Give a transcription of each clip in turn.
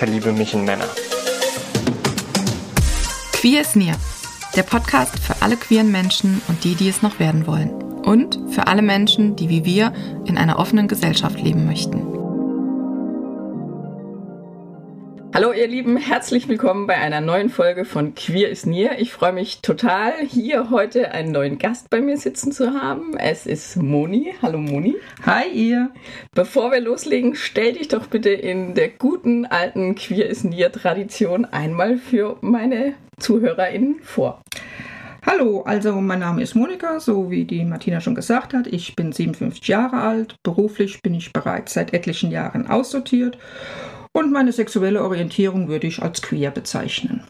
verliebe mich in Männer. Queer ist Near, der Podcast für alle queeren Menschen und die, die es noch werden wollen. Und für alle Menschen, die wie wir in einer offenen Gesellschaft leben möchten. Hallo ihr Lieben, herzlich willkommen bei einer neuen Folge von Queer ist Near. Ich freue mich total, hier heute einen neuen Gast bei mir sitzen zu haben. Es ist Moni. Hallo Moni. Hi ihr. Bevor wir loslegen, stell dich doch bitte in der guten alten Queer ist Near Tradition einmal für meine ZuhörerInnen vor. Hallo, also mein Name ist Monika, so wie die Martina schon gesagt hat. Ich bin 57 Jahre alt. Beruflich bin ich bereits seit etlichen Jahren aussortiert und meine sexuelle Orientierung würde ich als queer bezeichnen.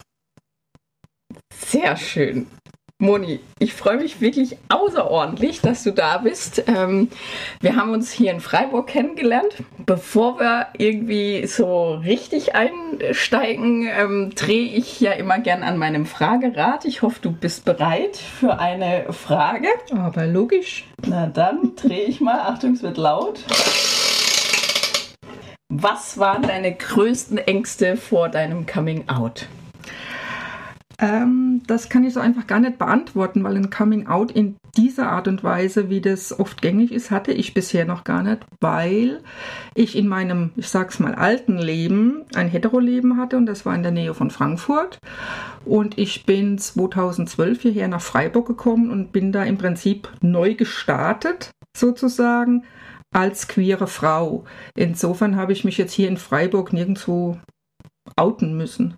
Sehr schön. Moni, ich freue mich wirklich außerordentlich, dass du da bist. Ähm, wir haben uns hier in Freiburg kennengelernt. Bevor wir irgendwie so richtig einsteigen, ähm, drehe ich ja immer gern an meinem Fragerad. Ich hoffe, du bist bereit für eine Frage. Aber logisch. Na dann drehe ich mal. Achtung, es wird laut. Was waren deine größten Ängste vor deinem Coming Out? Ähm, das kann ich so einfach gar nicht beantworten, weil ein Coming Out in dieser Art und Weise, wie das oft gängig ist, hatte ich bisher noch gar nicht, weil ich in meinem, ich sag's mal, alten Leben ein Hetero-Leben hatte und das war in der Nähe von Frankfurt. Und ich bin 2012 hierher nach Freiburg gekommen und bin da im Prinzip neu gestartet, sozusagen als queere Frau. Insofern habe ich mich jetzt hier in Freiburg nirgendwo outen müssen.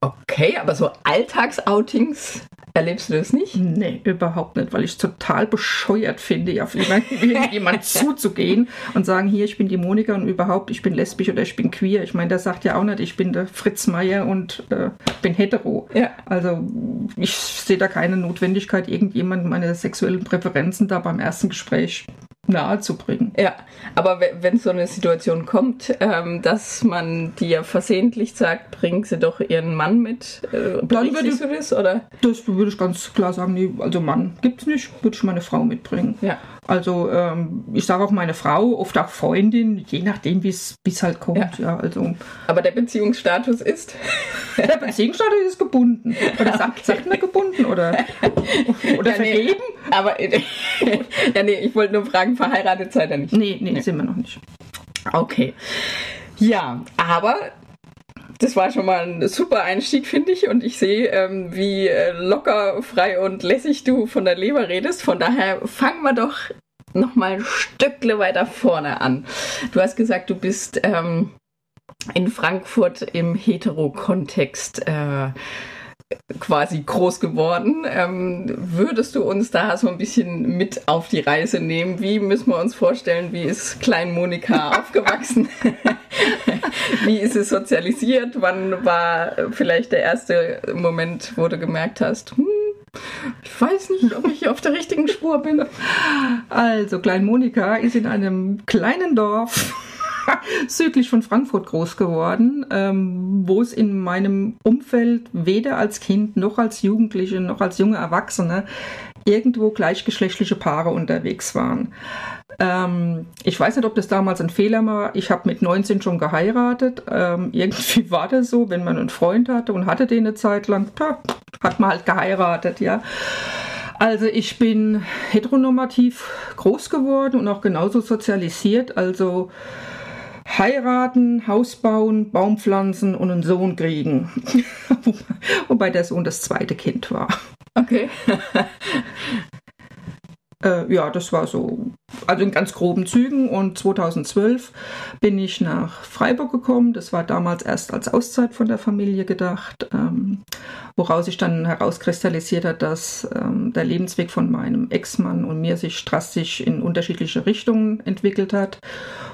Okay, aber so Alltagsoutings erlebst du das nicht? Nee, überhaupt nicht, weil ich es total bescheuert finde, auf jemanden zuzugehen und sagen, hier, ich bin die Monika und überhaupt, ich bin lesbisch oder ich bin queer. Ich meine, der sagt ja auch nicht, ich bin der Fritz Meier und äh, bin hetero. Ja. Also ich sehe da keine Notwendigkeit, irgendjemandem meine sexuellen Präferenzen da beim ersten Gespräch nahe zu bringen. Ja, aber wenn so eine Situation kommt, ähm, dass man dir versehentlich sagt, bringen Sie doch Ihren Mann mit, äh, dann würde ich, du das, oder? Das würde ich ganz klar sagen, nee, also Mann gibt es nicht, würde ich meine Frau mitbringen. Ja. Also ähm, ich sage auch meine Frau, oft auch Freundin, je nachdem, wie es halt kommt. Ja. ja. also. Aber der Beziehungsstatus ist? der Beziehungsstatus ist gebunden. Oder sagt, okay. sagt man gebunden oder, oder ja, vergeben? Nee, aber ja, nee, ich wollte nur fragen, verheiratet seid ihr nicht? Nee, nee, nee, sind wir noch nicht. Okay. Ja, aber das war schon mal ein super Einstieg, finde ich. Und ich sehe, ähm, wie äh, locker, frei und lässig du von der Leber redest. Von daher fangen wir doch noch mal ein Stückle weiter vorne an. Du hast gesagt, du bist ähm, in Frankfurt im Hetero-Kontext äh, quasi groß geworden. Ähm, würdest du uns da so ein bisschen mit auf die Reise nehmen? Wie müssen wir uns vorstellen, wie ist Klein Monika aufgewachsen? wie ist es sozialisiert? Wann war vielleicht der erste Moment, wo du gemerkt hast, hm, ich weiß nicht, ob ich auf der richtigen Spur bin. Also, Klein Monika ist in einem kleinen Dorf südlich von Frankfurt groß geworden, ähm, wo es in meinem Umfeld weder als Kind noch als Jugendliche noch als junge Erwachsene irgendwo gleichgeschlechtliche Paare unterwegs waren. Ähm, ich weiß nicht, ob das damals ein Fehler war. Ich habe mit 19 schon geheiratet. Ähm, irgendwie war das so, wenn man einen Freund hatte und hatte den eine Zeit lang, da hat man halt geheiratet, ja. Also ich bin heteronormativ groß geworden und auch genauso sozialisiert. Also heiraten, Haus bauen, Baum pflanzen und einen Sohn kriegen. Wobei der Sohn das zweite Kind war. Okay. Äh, ja, das war so, also in ganz groben Zügen. Und 2012 bin ich nach Freiburg gekommen. Das war damals erst als Auszeit von der Familie gedacht, ähm, woraus sich dann herauskristallisiert hat, dass ähm, der Lebensweg von meinem Ex-Mann und mir sich drastisch in unterschiedliche Richtungen entwickelt hat.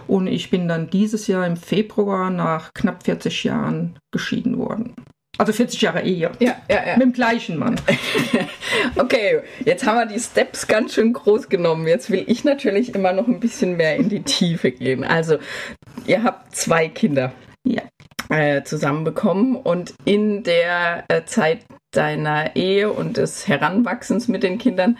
Und ich bin dann dieses Jahr im Februar nach knapp 40 Jahren geschieden worden. Also 40 Jahre Ehe. Ja, ja, ja. Mit dem gleichen Mann. okay, jetzt haben wir die Steps ganz schön groß genommen. Jetzt will ich natürlich immer noch ein bisschen mehr in die Tiefe gehen. Also, ihr habt zwei Kinder. Ja. Äh, zusammenbekommen und in der äh, Zeit deiner Ehe und des Heranwachsens mit den Kindern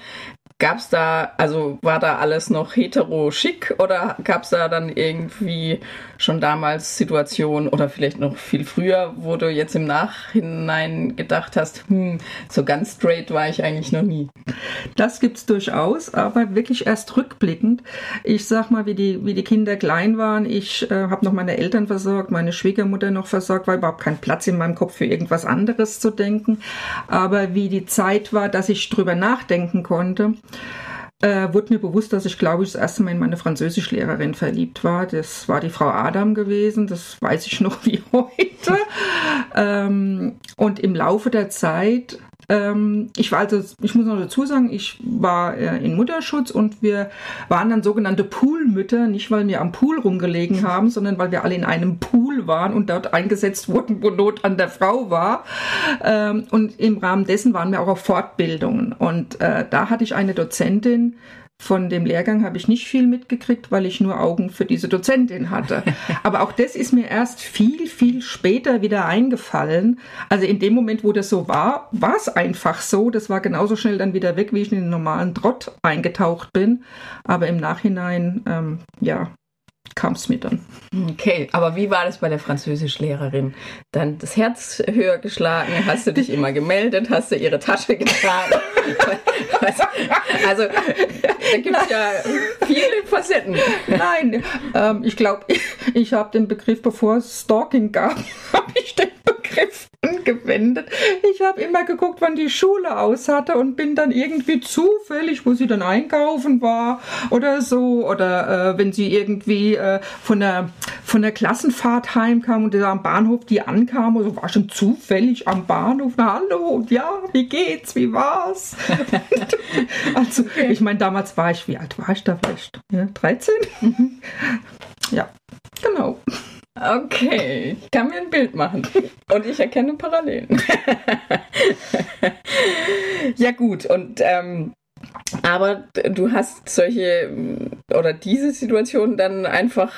Gab es da, also war da alles noch hetero schick oder gab es da dann irgendwie schon damals Situationen oder vielleicht noch viel früher, wo du jetzt im Nachhinein gedacht hast, hm, so ganz straight war ich eigentlich noch nie? Das gibt es durchaus, aber wirklich erst rückblickend. Ich sag mal, wie die, wie die Kinder klein waren, ich äh, habe noch meine Eltern versorgt, meine Schwiegermutter noch versorgt, war überhaupt kein Platz in meinem Kopf für irgendwas anderes zu denken. Aber wie die Zeit war, dass ich drüber nachdenken konnte, äh, wurde mir bewusst, dass ich, glaube ich, das erste Mal in meine Französischlehrerin verliebt war. Das war die Frau Adam gewesen, das weiß ich noch wie heute. ähm, und im Laufe der Zeit ähm, ich war also, ich muss noch dazu sagen, ich war äh, in Mutterschutz und wir waren dann sogenannte Poolmütter, nicht weil wir am Pool rumgelegen haben, sondern weil wir alle in einem Pool waren und dort eingesetzt wurden, wo Not an der Frau war. Ähm, und im Rahmen dessen waren wir auch auf Fortbildungen. Und äh, da hatte ich eine Dozentin, von dem Lehrgang habe ich nicht viel mitgekriegt, weil ich nur Augen für diese Dozentin hatte. Aber auch das ist mir erst viel, viel später wieder eingefallen. Also in dem Moment, wo das so war, war es einfach so. Das war genauso schnell dann wieder weg, wie ich in den normalen Trott eingetaucht bin. Aber im Nachhinein, ähm, ja, kam es mir dann. Okay, aber wie war das bei der Französischlehrerin? Dann das Herz höher geschlagen, hast du dich immer gemeldet, hast du ihre Tasche getragen? also, da gibt es ja viele Facetten. Nein, ähm, ich glaube, ich, ich habe den Begriff, bevor es Stalking gab, habe ich den Begriff angewendet. Ich habe immer geguckt, wann die Schule aus hatte und bin dann irgendwie zufällig, wo sie dann einkaufen war oder so, oder äh, wenn sie irgendwie äh, von der von der Klassenfahrt heimkam und der am Bahnhof die ankam, also war schon zufällig am Bahnhof. Na, hallo, und ja, wie geht's, wie war's? also, okay. ich meine, damals war ich, wie alt war ich da vielleicht? Ja, 13? ja, genau. Okay, ich kann mir ein Bild machen. Und ich erkenne Parallelen. ja gut, und ähm, aber du hast solche oder diese Situation dann einfach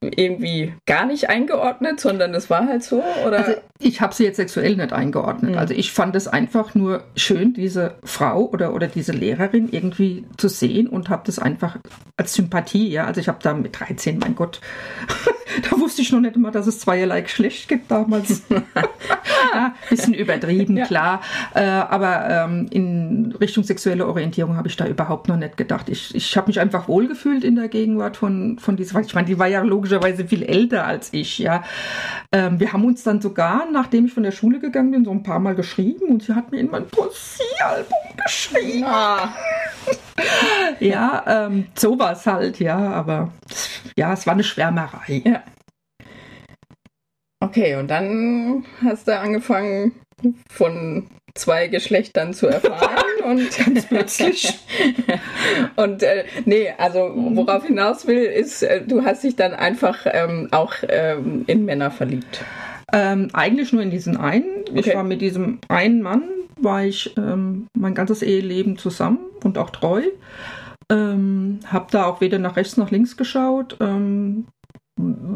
irgendwie gar nicht eingeordnet, sondern es war halt so, oder? Also ich habe sie jetzt sexuell nicht eingeordnet. Mhm. Also ich fand es einfach nur schön, diese Frau oder, oder diese Lehrerin irgendwie zu sehen und habe das einfach als Sympathie, ja. Also ich habe da mit 13, mein Gott, da wusste ich noch nicht immer, dass es zweierlei Geschlecht gibt damals. ja, bisschen übertrieben, ja. klar. Äh, aber ähm, in Richtung sexuelle Orientierung habe ich da überhaupt noch nicht gedacht. Ich, ich habe mich einfach wohlgefühlt in der Gegenwart von, von dieser, ich meine, die war ja logischerweise viel älter als ich, ja. Ähm, wir haben uns dann sogar, nachdem ich von der Schule gegangen bin, so ein paar Mal geschrieben und sie hat mir in mein Poesiealbum geschrieben. Ah. ja, ähm, sowas halt, ja, aber ja, es war eine Schwärmerei. Ja. Okay, und dann hast du angefangen, von zwei Geschlechtern zu erfahren und ganz plötzlich. und äh, nee, also worauf hinaus will, ist, äh, du hast dich dann einfach ähm, auch ähm, in Männer verliebt. Ähm, eigentlich nur in diesen einen. Okay. Ich war mit diesem einen Mann, war ich ähm, mein ganzes Eheleben zusammen und auch treu. Ähm, hab da auch weder nach rechts noch links geschaut. Ähm,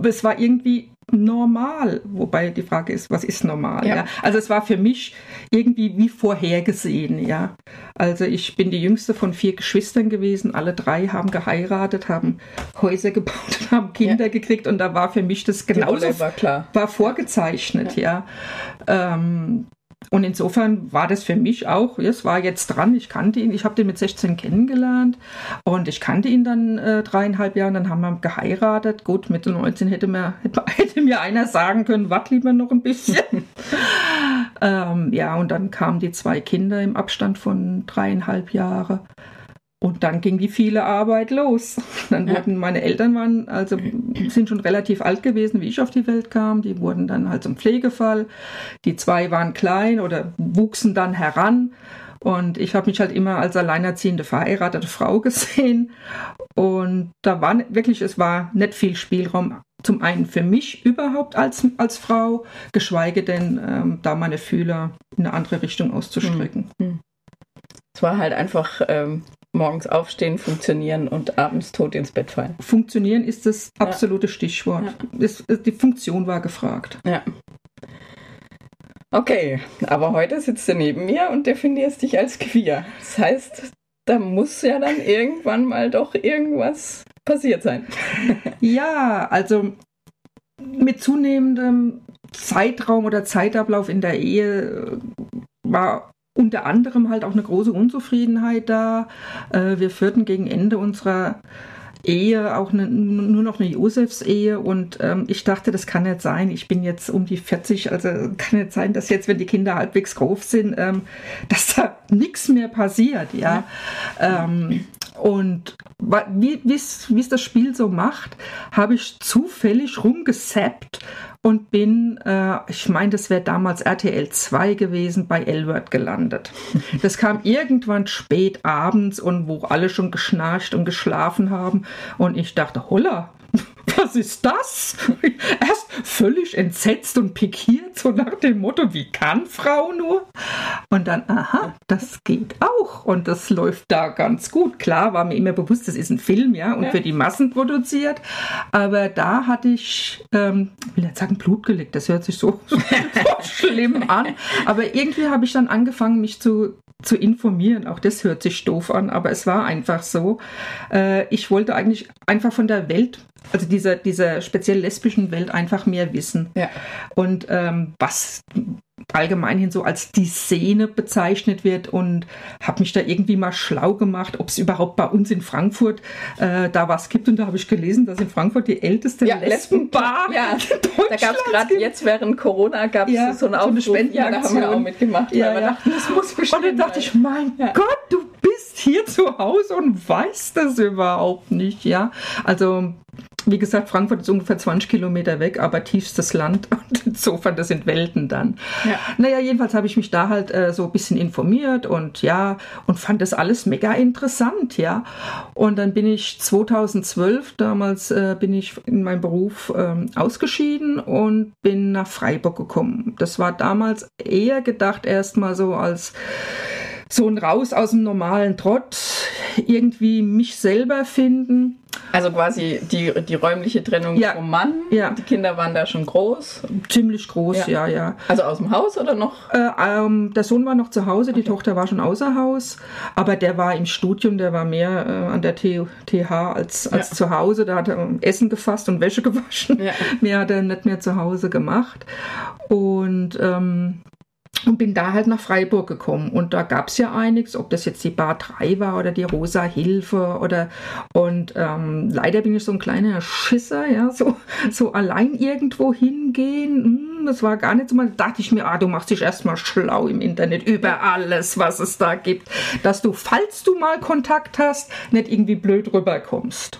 es war irgendwie normal, wobei die Frage ist, was ist normal? Ja. ja. Also es war für mich irgendwie wie vorhergesehen, ja. Also ich bin die jüngste von vier Geschwistern gewesen, alle drei haben geheiratet, haben Häuser gebaut, haben Kinder ja. gekriegt und da war für mich das genauso war, klar. war vorgezeichnet, ja. ja. Ähm, und insofern war das für mich auch, es war jetzt dran, ich kannte ihn, ich habe den mit 16 kennengelernt und ich kannte ihn dann äh, dreieinhalb Jahre, dann haben wir geheiratet. Gut, mit 19 hätte mir, hätte mir einer sagen können, wart lieber noch ein bisschen. ähm, ja, und dann kamen die zwei Kinder im Abstand von dreieinhalb Jahre. Und dann ging die viele Arbeit los. Dann Ja. wurden meine Eltern waren also sind schon relativ alt gewesen, wie ich auf die Welt kam. Die wurden dann halt zum Pflegefall. Die zwei waren klein oder wuchsen dann heran. Und ich habe mich halt immer als alleinerziehende verheiratete Frau gesehen. Und da war wirklich, es war nicht viel Spielraum. Zum einen für mich überhaupt als, als Frau, geschweige denn ähm, da meine Fühler in eine andere Richtung auszustrecken. Es war halt einfach ähm, morgens aufstehen, funktionieren und abends tot ins Bett fallen. Funktionieren ist das Ja. absolute Stichwort. Es, es, die Funktion war gefragt. Ja. Okay, aber heute sitzt du neben mir und definierst dich als queer. Das heißt, da muss ja dann irgendwann mal doch irgendwas passiert sein. Ja, also mit zunehmendem Zeitraum oder Zeitablauf in der Ehe äh, war unter anderem halt auch eine große Unzufriedenheit da. Äh, Wir führten gegen Ende unserer Ehe auch eine, nur noch eine Josefs-Ehe und ähm, ich dachte, das kann nicht sein. Ich bin jetzt um die 40, also kann nicht sein, dass jetzt, wenn die Kinder halbwegs groß sind, ähm, dass da nichts mehr passiert, ja. Ähm, und wie es das Spiel so macht, habe ich zufällig rumgesappt und bin, äh, ich meine, das wäre damals RTL 2 gewesen, bei Elwert gelandet. Das kam irgendwann spät abends und wo alle schon geschnarcht und geschlafen haben. Und ich dachte, holla, was ist das? Erst völlig entsetzt und pikiert, so nach dem Motto, wie kann Frau nur? Und dann, aha, das geht auch. Und das läuft da ganz gut. Klar war mir immer bewusst, das ist ein Film, ja, und Ja. für die Massen produziert. Aber da hatte ich, ähm, ich will nicht sagen Blut geleckt, das hört sich so, so schlimm an. Aber irgendwie habe ich dann angefangen, mich zu, zu informieren. Auch das hört sich doof an, aber es war einfach so. Äh, ich wollte eigentlich einfach von der Welt, also dieser, dieser speziell lesbischen Welt, einfach mehr wissen. Ja. Und ähm, was allgemein hin so als die Szene bezeichnet wird und habe mich da irgendwie mal schlau gemacht, ob es überhaupt bei uns in Frankfurt äh, da was gibt. Und da habe ich gelesen, dass in Frankfurt die älteste Ja, Lesbenbar Ja, da gab es gerade jetzt während Corona gab es Ja, so einen so eine Aufruf. ja, da haben wir auch Spendenaktion. mitgemacht, Ja, ja. dachten, das muss Und bestimmt dann dachte ich, mein Ja. Gott, du bist hier zu Hause und weißt das überhaupt nicht, ja. Also, wie gesagt, Frankfurt ist ungefähr 20 Kilometer weg, aber tiefstes Land und insofern, das sind Welten dann. Ja. Naja, jedenfalls habe ich mich da halt äh, so ein bisschen informiert und ja, und fand das alles mega interessant, ja. Und dann bin ich 2012, damals äh, bin ich in meinem Beruf ähm, ausgeschieden und bin nach Freiburg gekommen. Das war damals eher gedacht erstmal so als so ein Raus aus dem normalen Trott, irgendwie mich selber finden. Also quasi die, die räumliche Trennung Ja. vom Mann. Ja. Die Kinder waren da schon groß. Ziemlich groß, Ja. ja, ja. Also aus dem Haus oder noch? Äh, ähm, der Sohn war noch zu Hause, die Tochter war schon außer Haus, aber der war im Studium, der war mehr äh, an der T TH als, als Ja. zu Hause. Da hat er ähm, Essen gefasst und Wäsche gewaschen. Ja. Mehr hat er nicht mehr zu Hause gemacht. Und ähm, und bin da halt nach Freiburg gekommen. Und da gab es ja einiges, ob das jetzt die Bar 3 war oder die Rosa Hilfe oder und ähm, leider bin ich so ein kleiner Schisser, ja, so, so allein irgendwo hingehen. Hm, das war gar nicht so mal. Da dachte ich mir, ah, du machst dich erstmal schlau im Internet über alles, was es da gibt, dass du, falls du mal Kontakt hast, nicht irgendwie blöd rüberkommst.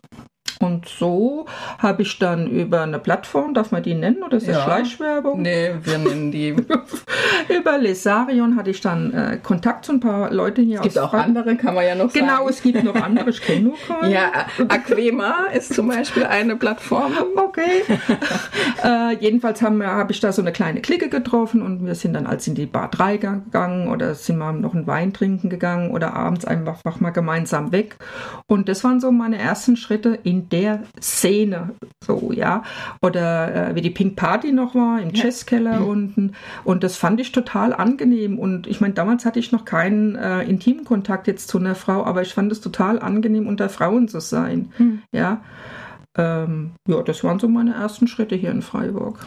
Und so habe ich dann über eine Plattform, darf man die nennen oder ist das Ja. Schleichwerbung? Nee, wir nennen die. Über Lesarion hatte ich dann äh, Kontakt zu ein paar Leuten hier Es gibt aus auch Frank- andere, kann man ja noch Genau, sagen. es gibt noch andere, ich kenne nur keine. Ja, Aquema ist zum Beispiel eine Plattform. Okay. äh, jedenfalls habe hab ich da so eine kleine Clique getroffen und wir sind dann als in die Bar 3 gegangen oder sind mal noch einen Wein trinken gegangen oder abends einfach, einfach mal gemeinsam weg. Und das waren so meine ersten Schritte in der Szene, so, ja. Oder äh, wie die Pink Party noch war, im Jazzkeller unten. Und das fand ich total angenehm. Und ich meine, damals hatte ich noch keinen äh, intimen Kontakt jetzt zu einer Frau, aber ich fand es total angenehm, unter Frauen zu sein. Ja. Ähm, ja, das waren so meine ersten Schritte hier in Freiburg.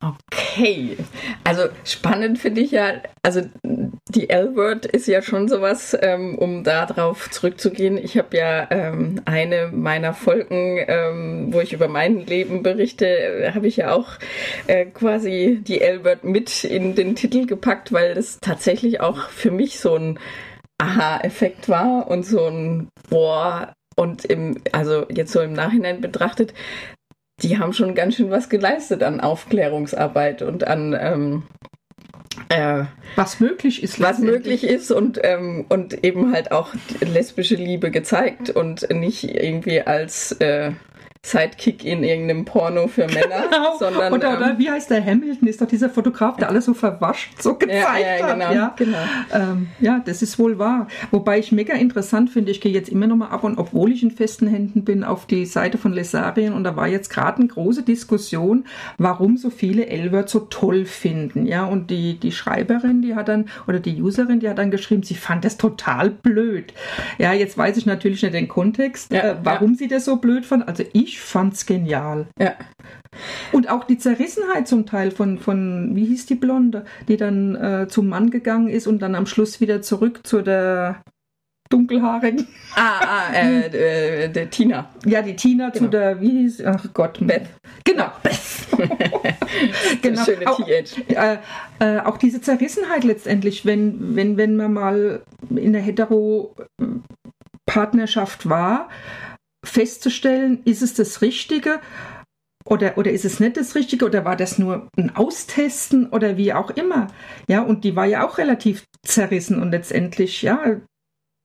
Okay, also spannend finde ich ja, also die L-Word ist ja schon sowas, ähm, um darauf zurückzugehen. Ich habe ja ähm, eine meiner Folgen, ähm, wo ich über mein Leben berichte, äh, habe ich ja auch äh, quasi die L-Word mit in den Titel gepackt, weil das tatsächlich auch für mich so ein Aha-Effekt war und so ein Boah. Und im, also jetzt so im Nachhinein betrachtet, die haben schon ganz schön was geleistet an Aufklärungsarbeit und an ähm, äh, was möglich ist. Was möglich ist und, ähm, und eben halt auch lesbische Liebe gezeigt und nicht irgendwie als äh, Sidekick in irgendeinem Porno für Männer, genau. sondern oder, ähm, oder wie heißt der Hamilton? Ist doch dieser Fotograf, der alles so verwascht so gezeigt ja, ja, genau, hat. Ja, genau. Ähm, ja, das ist wohl wahr. Wobei ich mega interessant finde, ich gehe jetzt immer noch mal ab und obwohl ich in festen Händen bin, auf die Seite von Lesarien und da war jetzt gerade eine große Diskussion, warum so viele Elwert so toll finden. Ja, und die, die Schreiberin, die hat dann, oder die Userin, die hat dann geschrieben, sie fand das total blöd. Ja, jetzt weiß ich natürlich nicht den Kontext, ja, äh, warum sie das so blöd fand. Also ich ich fand's genial. Ja. Und auch die Zerrissenheit zum Teil von, von wie hieß die Blonde, die dann äh, zum Mann gegangen ist und dann am Schluss wieder zurück zu der dunkelhaarigen. Ah, ah äh, äh, der Tina. Ja, die Tina genau. zu der, wie hieß, ach Gott. Beth. Genau, Beth. genau. Schöne auch, äh, äh, auch diese Zerrissenheit letztendlich, wenn, wenn, wenn man mal in der Hetero-Partnerschaft war, festzustellen, ist es das Richtige oder, oder ist es nicht das Richtige oder war das nur ein Austesten oder wie auch immer. Ja, und die war ja auch relativ zerrissen und letztendlich, ja,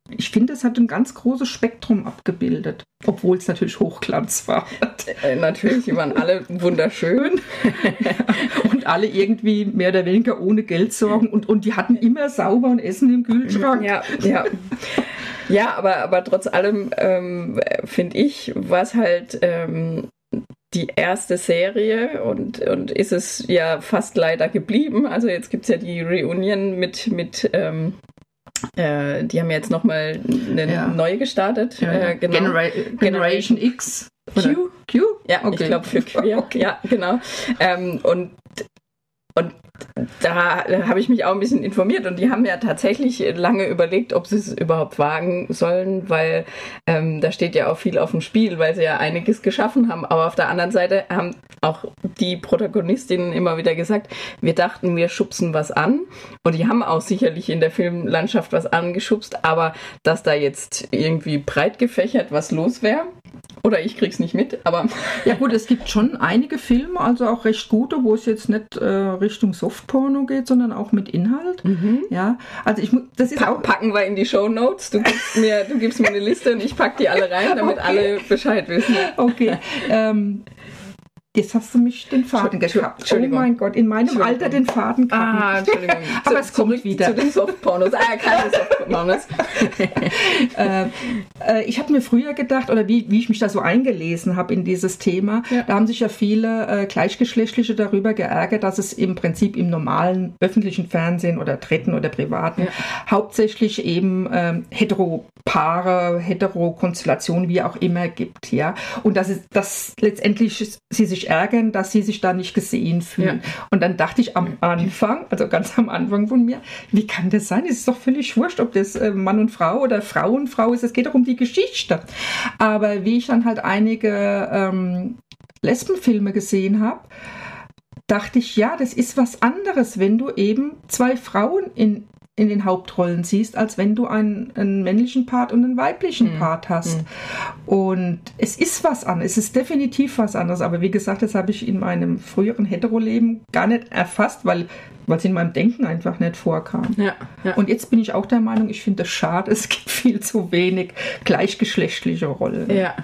ich finde, es hat ein ganz großes Spektrum abgebildet, obwohl es natürlich Hochglanz war. Äh, natürlich, die waren alle wunderschön und alle irgendwie mehr oder weniger ohne Geldsorgen und, und die hatten immer sauber und Essen im Kühlschrank. Ja, ja. Ja, aber, aber trotz allem ähm, finde ich, war es halt ähm, die erste Serie und, und ist es ja fast leider geblieben. Also jetzt gibt es ja die Reunion mit, mit ähm, äh, die haben ja jetzt nochmal eine ja. neue gestartet. Ja. Äh, genau. Genera Generation X. Q? Q? Ja, okay. ich glaube für Queer. Okay. Ja, genau. Ähm, und und da habe ich mich auch ein bisschen informiert und die haben ja tatsächlich lange überlegt, ob sie es überhaupt wagen sollen, weil ähm, da steht ja auch viel auf dem Spiel, weil sie ja einiges geschaffen haben. Aber auf der anderen Seite haben auch die Protagonistinnen immer wieder gesagt, wir dachten, wir schubsen was an und die haben auch sicherlich in der Filmlandschaft was angeschubst, aber dass da jetzt irgendwie breit gefächert was los wäre, oder ich krieg's nicht mit, aber. Ja gut, es gibt schon einige Filme, also auch recht gute, wo es jetzt nicht äh, Richtung Softporno geht, sondern auch mit Inhalt. Mhm. Ja, also ich muss, das ist pa auch packen wir in die Show Notes. Du gibst mir, du gibst mir eine Liste und ich pack die alle rein, damit okay. alle Bescheid wissen. Okay. Ähm, Jetzt hast du mich den Faden gekappt. Oh mein Gott, in meinem Alter den Faden kappen. Ah, Entschuldigung. Aber es kommt wieder. Zu den Softpornos. Ah, keine Softpornos. äh, äh, ich habe mir früher gedacht, oder wie, wie ich mich da so eingelesen habe in dieses Thema, ja. da haben sich ja viele äh, Gleichgeschlechtliche darüber geärgert, dass es im Prinzip im normalen öffentlichen Fernsehen oder dritten oder privaten ja. hauptsächlich eben ähm, Heteropaare, Heterokonstellationen, wie auch immer gibt. ja, Und dass, es, dass letztendlich sie sich sich ärgern, dass sie sich da nicht gesehen fühlen. Ja. Und dann dachte ich am Anfang, also ganz am Anfang von mir, wie kann das sein? Es ist doch völlig wurscht, ob das äh, Mann und Frau oder Frau und Frau ist. Es geht doch um die Geschichte. Aber wie ich dann halt einige ähm, Lesbenfilme gesehen habe, dachte ich, ja, das ist was anderes, wenn du eben zwei Frauen in in den Hauptrollen siehst, als wenn du einen, einen männlichen Part und einen weiblichen mhm. Part hast. Mhm. Und es ist was anderes, es ist definitiv was anderes. Aber wie gesagt, das habe ich in meinem früheren Hetero-Leben gar nicht erfasst, weil weil es in meinem Denken einfach nicht vorkam. Ja, ja. Und jetzt bin ich auch der Meinung, ich finde es schade, es gibt viel zu wenig gleichgeschlechtliche Rollen. Ja,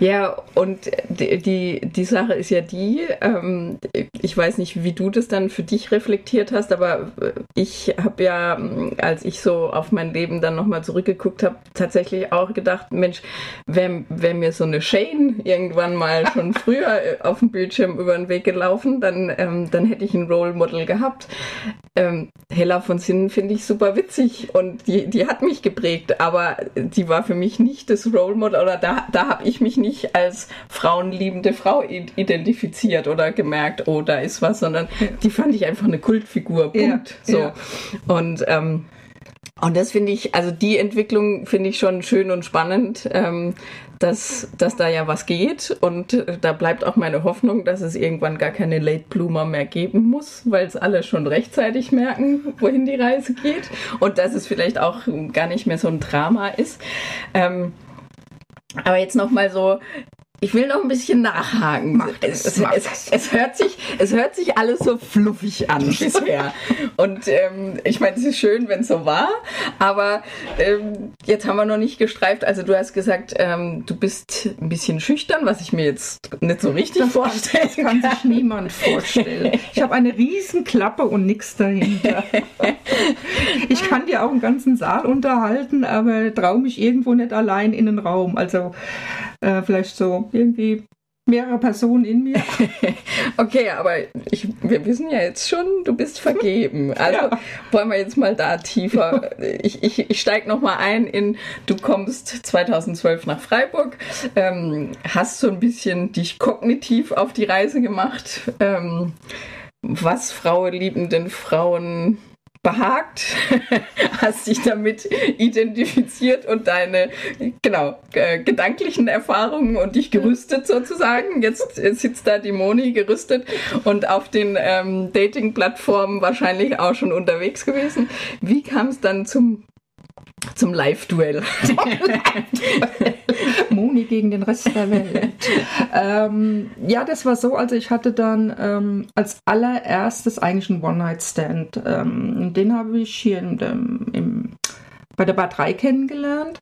ja und die, die, die Sache ist ja die, ähm, ich weiß nicht, wie du das dann für dich reflektiert hast, aber ich habe ja, als ich so auf mein Leben dann nochmal zurückgeguckt habe, tatsächlich auch gedacht, Mensch, wäre wär mir so eine Shane irgendwann mal schon früher auf dem Bildschirm über den Weg gelaufen, dann, ähm, dann hätte ich ein Role Model gehabt. Ähm, Hella von Sinnen finde ich super witzig und die, die hat mich geprägt, aber die war für mich nicht das Role Model oder da, da habe ich mich nicht als frauenliebende Frau identifiziert oder gemerkt, oh, da ist was, sondern die fand ich einfach eine Kultfigur. Punkt. Ja, so. Ja. Und ähm, Und das finde ich, also die Entwicklung finde ich schon schön und spannend, ähm, dass, dass da ja was geht. Und äh, da bleibt auch meine Hoffnung, dass es irgendwann gar keine Late Bloomer mehr geben muss, weil es alle schon rechtzeitig merken, wohin die Reise geht. Und dass es vielleicht auch gar nicht mehr so ein Drama ist. Ähm, aber jetzt nochmal so ich will noch ein bisschen nachhaken. Mach das, es, mach es, es, hört sich, es hört sich alles so fluffig an bisher. Und ähm, ich meine, es ist schön, wenn es so war, aber ähm, jetzt haben wir noch nicht gestreift. Also du hast gesagt, ähm, du bist ein bisschen schüchtern, was ich mir jetzt nicht so richtig Das kann, vorstellen das kann sich niemand vorstellen. Ich habe eine riesen Klappe und nichts dahinter. Ich kann dir auch einen ganzen Saal unterhalten, aber traue mich irgendwo nicht allein in den Raum. Also äh, vielleicht so irgendwie mehrere Personen in mir. Okay, aber ich, wir wissen ja jetzt schon, du bist vergeben. Also Ja. wollen wir jetzt mal da tiefer. Ich, ich, ich steige nochmal ein in, du kommst 2012 nach Freiburg, ähm, hast so ein bisschen dich kognitiv auf die Reise gemacht, ähm, was frauenliebenden Frauen behagt, hast dich damit identifiziert und deine genau äh, gedanklichen Erfahrungen und dich gerüstet sozusagen. Jetzt sitzt da die Moni gerüstet und auf den ähm, Dating-Plattformen wahrscheinlich auch schon unterwegs gewesen. Wie kam es dann zum zum Live-Duell? Moni gegen den Rest der Welt. ähm, ja, das war so. Also ich hatte dann ähm, als allererstes eigentlich einen One-Night-Stand. Ähm, den habe ich hier in dem, im, bei der Bar 3 kennengelernt.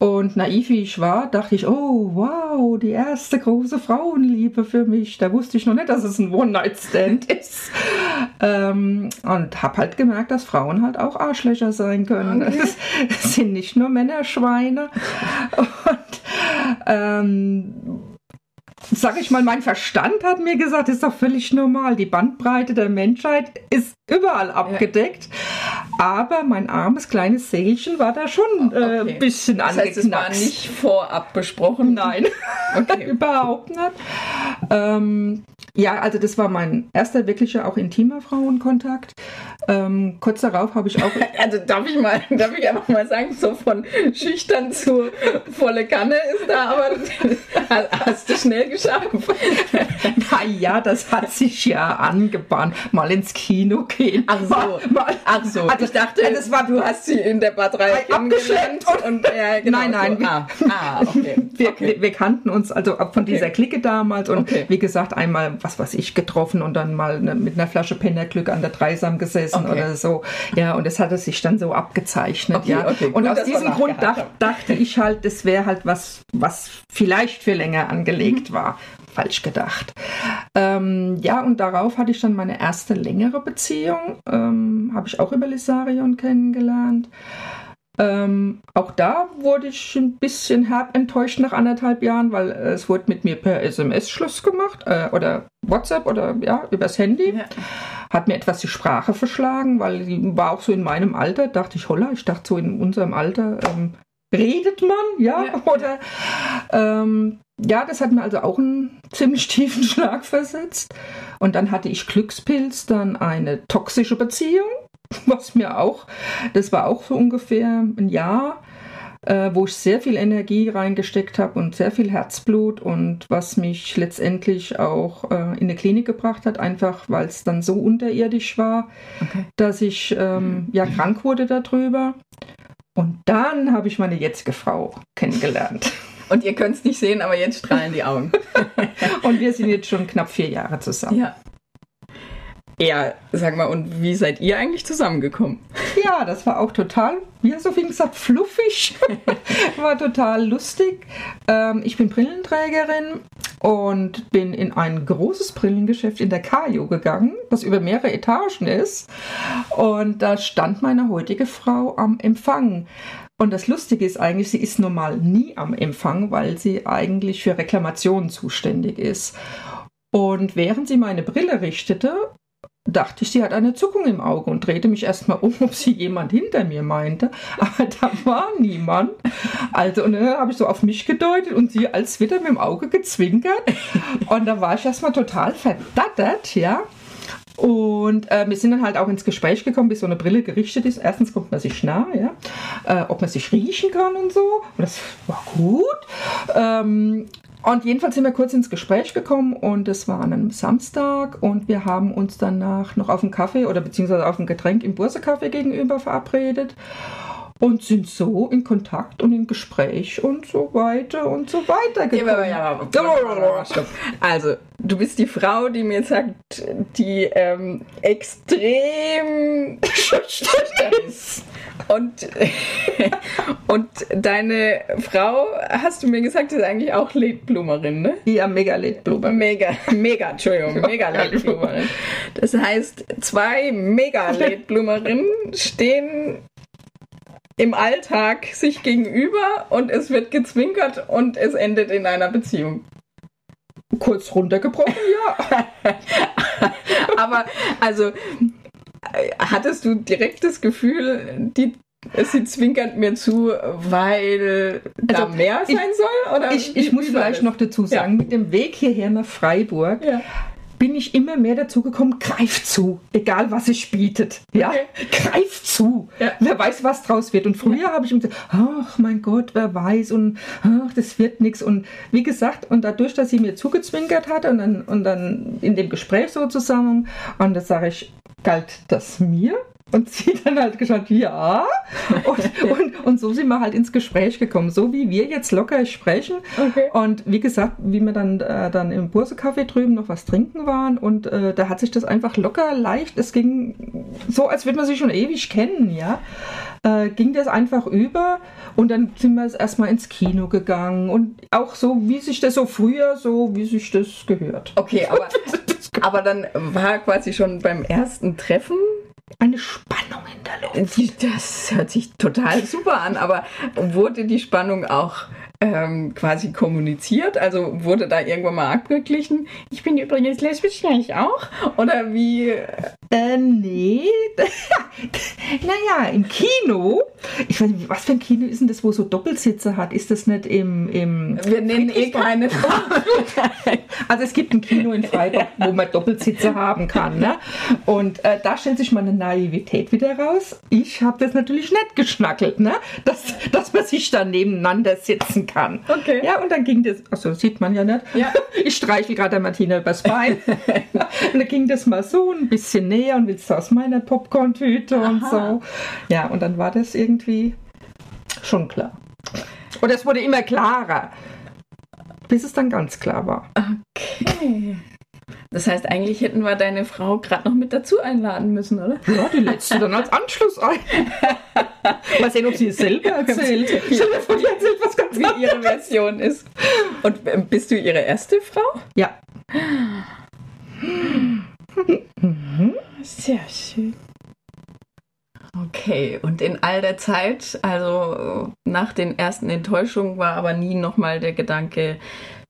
Und naiv wie ich war, dachte ich, oh wow, die erste große Frauenliebe für mich. Da wusste ich noch nicht, dass es ein One-Night-Stand ist. Ähm, und habe halt gemerkt, dass Frauen halt auch Arschlöcher sein können. Es, es sind nicht nur Männer Schweine. Und ähm, sag ich mal, mein Verstand hat mir gesagt, ist doch völlig normal. Die Bandbreite der Menschheit ist überall abgedeckt. Aber mein armes kleines Seelchen war da schon äh, Okay. ein bisschen Das heißt, es war angeknackst. nicht vorab besprochen. Nein, Okay. überhaupt nicht. Ähm, ja, also das war mein erster wirklicher, auch intimer Frauenkontakt. Ähm, kurz darauf habe ich auch Also darf ich mal, darf ich einfach mal sagen, so von schüchtern zu volle Kanne ist da, aber hast du schnell geschafft. Naja, das hat sich ja angebahnt. Mal ins Kino gehen. Ach so. Mal, mal, Ach so, Also, ich dachte, das war- du hast sie in der Bad 3 kennengelernt abgeschleppt und ja, genau. Nein, nein, So. Ah, ah, okay. Wir, okay. wir, wir kannten uns also von dieser Clique damals und Okay. wie gesagt einmal, was weiß ich, getroffen und dann mal ne, mit einer Flasche Pennerglück an der Dreisam gesessen Okay. oder so. Ja, und das hatte sich dann so abgezeichnet. Okay, ja. okay, und gut, aus diesem Grund nachgehakt dach, haben. dachte ich halt, das wäre halt was, was vielleicht für länger Mhm. angelegt war. Falsch gedacht. Ähm, ja, und darauf hatte ich dann meine erste längere Beziehung. Ähm, Habe ich auch über Lissarion kennengelernt. Ähm, auch da wurde ich ein bisschen herb enttäuscht nach anderthalb Jahren, weil äh, es wurde mit mir per SMS Schluss gemacht äh, oder WhatsApp oder ja, übers Handy. Ja. Hat mir etwas die Sprache verschlagen, weil die war auch so in meinem Alter. Dachte ich, holla, ich dachte so in unserem Alter ähm, redet man, ja, Ja. oder ähm, ja, das hat mir also auch einen ziemlich tiefen Schlag versetzt. Und dann hatte ich Glückspilz, dann eine toxische Beziehung, was mir auch, das war auch so ungefähr ein Jahr, äh, wo ich sehr viel Energie reingesteckt habe und sehr viel Herzblut und was mich letztendlich auch äh, in eine Klinik gebracht hat, einfach weil es dann so unterirdisch war, Okay. dass ich ähm, ja krank wurde darüber. Und dann habe ich meine jetzige Frau kennengelernt. Und ihr könnt es nicht sehen, aber jetzt strahlen die Augen. Und wir sind jetzt schon knapp vier Jahre zusammen. Ja. Ja, sag mal, und wie seid ihr eigentlich zusammengekommen? Ja, das war auch total, wie hat Sophie gesagt, fluffig. war total lustig. Ähm, ich bin Brillenträgerin und bin in ein großes Brillengeschäft in der Kajo gegangen, das über mehrere Etagen ist. Und da stand meine heutige Frau am Empfang. Und das Lustige ist eigentlich, sie ist normal nie am Empfang, weil sie eigentlich für Reklamationen zuständig ist. Und während sie meine Brille richtete, dachte ich, sie hat eine Zuckung im Auge und drehte mich erstmal um, ob sie jemand hinter mir meinte. Aber da war niemand. Also, und dann habe ich so auf mich gedeutet und sie als wieder mit dem Auge gezwinkert. Und da war ich erstmal total verdattert, ja. Und äh, wir sind dann halt auch ins Gespräch gekommen, bis so eine Brille gerichtet ist. Erstens kommt man sich nah, ja, äh, ob man sich riechen kann und so. Und das war gut. Ähm, und jedenfalls sind wir kurz ins Gespräch gekommen und es war an einem Samstag und wir haben uns danach noch auf einen Kaffee oder beziehungsweise auf ein Getränk im Bursecafé gegenüber verabredet und sind so in Kontakt und in Gespräch und so weiter und so weiter gekommen. Also, du bist die Frau, die mir sagt, die ähm, extrem schüchtern ist. Und, und deine Frau, hast du mir gesagt, ist eigentlich auch Ledblumerin, ne? Ja, mega Ledblumerin. Mega, mega, Entschuldigung, mega Ledblumerin. Das heißt, zwei mega Ledblumerinnen stehen im Alltag sich gegenüber und es wird gezwinkert und es endet in einer Beziehung. Kurz runtergebrochen, ja. Aber also hattest du direkt das Gefühl, die Sie zwinkert mir zu, weil also, da mehr sein ich, soll? Oder ich, ich muss vielleicht noch dazu sagen, ja. mit dem Weg hierher nach Freiburg ja. Bin ich immer mehr dazu gekommen, greif zu, egal was es bietet. Ja, okay. greif zu. Ja. Wer weiß, was draus wird. Und früher habe ich immer gesagt, ach mein Gott, wer weiß und ach, das wird nichts. Und wie gesagt, und dadurch, dass sie mir zugezwinkert hat und dann, und dann in dem Gespräch so zusammen, und das sage ich, galt das mir? Und sie dann halt gesagt, ja. Und, und, und, so sind wir halt ins Gespräch gekommen. So wie wir jetzt locker sprechen. Okay. Und wie gesagt, wie wir dann, äh, dann im Bursecafé drüben noch was trinken waren. Und äh, da hat sich das einfach locker leicht. Es ging so, als würde man sich schon ewig kennen, ja. Äh, ging das einfach über. Und dann sind wir erstmal ins Kino gegangen. Und auch so, wie sich das so früher, so wie sich das gehört. Okay, aber, aber dann war quasi schon beim ersten Treffen eine Spannung in der Luft. Das hört sich total super an, aber wurde die Spannung auch ähm, quasi kommuniziert? Also wurde da irgendwann mal abgeglichen? Ich bin übrigens lesbisch, ja, ich auch? Oder wie? Äh, nee. naja, im Kino. Ich weiß nicht, was für ein Kino ist denn das, wo so Doppelsitze hat? Ist das nicht im. im Wir nennen eh keine Also es gibt ein Kino in Freiburg, wo man Doppelsitze haben kann. Ne? Und äh, da stellt sich meine Naivität wieder raus. Ich habe das natürlich nicht geschnackelt, ne? dass, dass man sich da nebeneinander sitzen kann. Okay. Ja, und dann ging das, achso, sieht man ja nicht. Ja. Ich streichel gerade der Martina übers Bein. und dann ging das mal so ein bisschen näher und willst du aus meiner Popcorn-Tüte und so. Ja, und dann war das irgendwie schon klar. Und es wurde immer klarer, bis es dann ganz klar war. Okay. Das heißt, eigentlich hätten wir deine Frau gerade noch mit dazu einladen müssen, oder? Ja, die letzte dann als Anschluss ein. Mal sehen, ob sie es selber erzählt. Stell dir vor, die erzählt was ganz Wie ihre Version ist. Und ähm, bist du ihre erste Frau? Ja. Sehr schön. Okay, und in all der Zeit, also nach den ersten Enttäuschungen, war aber nie nochmal der Gedanke,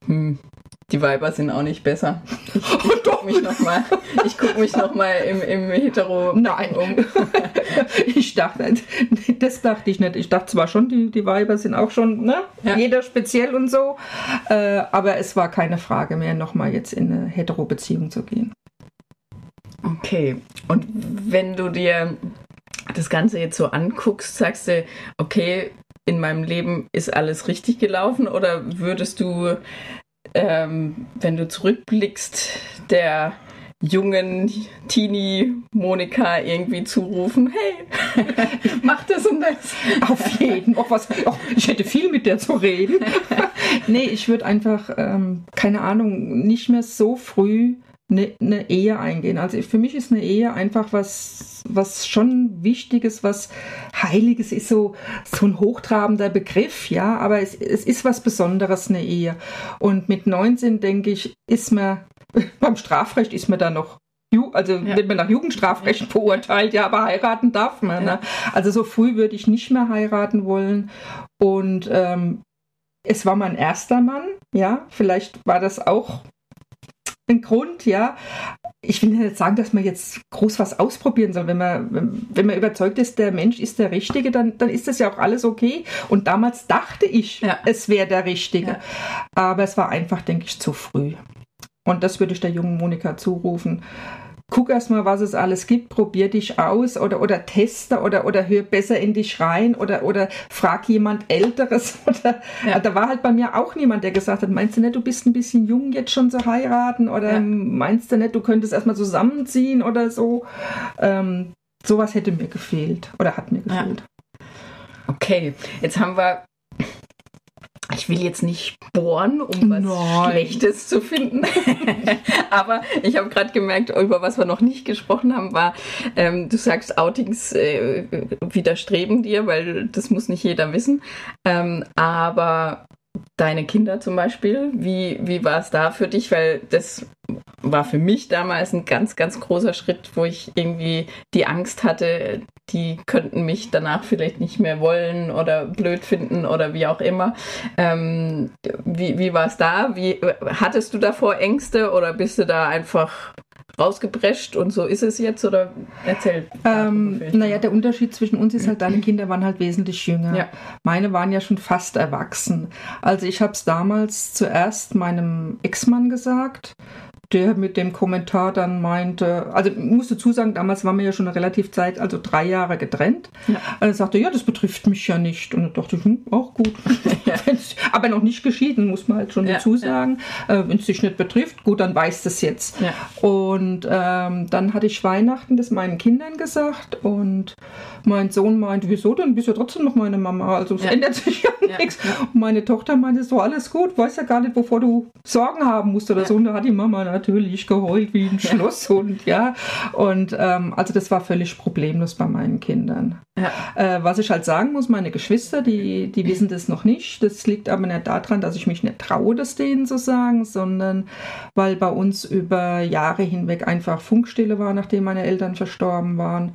hm, die Weiber sind auch nicht besser. Ich, ich gucke mich nochmal guck mich noch im, im Hetero Nein. um. ich dachte, das dachte ich nicht. Ich dachte zwar schon, die, die Weiber sind auch schon, ne? Ja. Jeder speziell und so. Äh, aber es war keine Frage mehr, nochmal jetzt in eine Hetero-Beziehung zu gehen. Okay. Und wenn du dir das Ganze jetzt so anguckst, sagst du, okay, in meinem Leben ist alles richtig gelaufen oder würdest du ähm, wenn du zurückblickst, der jungen Teenie Monika irgendwie zurufen, hey, mach das und das. Auf jeden. Fall. was, ich hätte viel mit der zu reden. nee, ich würde einfach, ähm, keine Ahnung, nicht mehr so früh eine, eine Ehe eingehen. Also für mich ist eine Ehe einfach was, was schon Wichtiges, was Heiliges ist, so, so ein hochtrabender Begriff, ja, aber es, es ist was Besonderes, eine Ehe. Und mit 19, denke ich, ist man, beim Strafrecht ist man da noch also ja. wird man nach Jugendstrafrecht ja. verurteilt, ja, aber heiraten darf man. Ja. Ne? Also so früh würde ich nicht mehr heiraten wollen. Und ähm, es war mein erster Mann, ja, vielleicht war das auch ein Grund, ja. Ich will nicht sagen, dass man jetzt groß was ausprobieren soll. Wenn man, wenn, wenn man überzeugt ist, der Mensch ist der Richtige, dann, dann ist das ja auch alles okay. Und damals dachte ich, ja. es wäre der Richtige. Ja. Aber es war einfach, denke ich, zu früh. Und das würde ich der jungen Monika zurufen. Guck erst mal, was es alles gibt, probier dich aus oder, oder teste oder, oder hör besser in dich rein oder, oder frag jemand Älteres. Oder, Ja. Da war halt bei mir auch niemand, der gesagt hat, meinst du nicht, du bist ein bisschen jung jetzt schon zu heiraten oder Ja. meinst du nicht, du könntest erstmal zusammenziehen oder so. Ähm, sowas hätte mir gefehlt oder hat mir Ja. gefehlt. Okay, jetzt haben wir. Ich will jetzt nicht bohren, um was Nein. Schlechtes zu finden. Aber ich habe gerade gemerkt, über was wir noch nicht gesprochen haben, war, ähm, du sagst, Outings äh, widerstreben dir, weil das muss nicht jeder wissen. Ähm, aber deine Kinder zum Beispiel, wie, wie war es da für dich? Weil das war für mich damals ein ganz, ganz großer Schritt, wo ich irgendwie die Angst hatte, die könnten mich danach vielleicht nicht mehr wollen oder blöd finden oder wie auch immer. Ähm, wie wie war es da? Wie, hattest du davor Ängste oder bist du da einfach rausgeprescht und so ist es jetzt? Oder erzähl. Ähm, naja, der Unterschied zwischen uns ist halt, deine Kinder waren halt wesentlich jünger. Ja. Meine waren ja schon fast erwachsen. Also ich habe es damals zuerst meinem Ex-Mann gesagt, der mit dem Kommentar dann meinte, also ich muss dazu sagen, damals waren wir ja schon eine relativ Zeit, also drei Jahre getrennt. Ja. Und er sagte, ja, das betrifft mich ja nicht. Und da dachte ich, hm, auch gut. Wenn's- Aber noch nicht geschieden, muss man halt schon Ja, dazu ja. sagen. Äh, Wenn es dich nicht betrifft, gut, dann weißt es jetzt. Ja. Und ähm, dann hatte ich Weihnachten das meinen Kindern gesagt und mein Sohn meinte, wieso denn? Bist ja trotzdem noch meine Mama. Also es Ja. ändert sich ja, Ja, nichts. Und meine Tochter meinte so, alles gut, weiß ja gar nicht, wovor du Sorgen haben musst oder so. Und da hat die Mama natürlich geheult wie ein Schlosshund, ja. Und ähm, also das war völlig problemlos bei meinen Kindern. Ja. Äh, was ich halt sagen muss, meine Geschwister, die, die wissen das noch nicht. Das liegt aber nicht daran, dass ich mich nicht traue, das denen zu sagen, sondern weil bei uns über Jahre hinweg einfach Funkstille war, nachdem meine Eltern verstorben waren.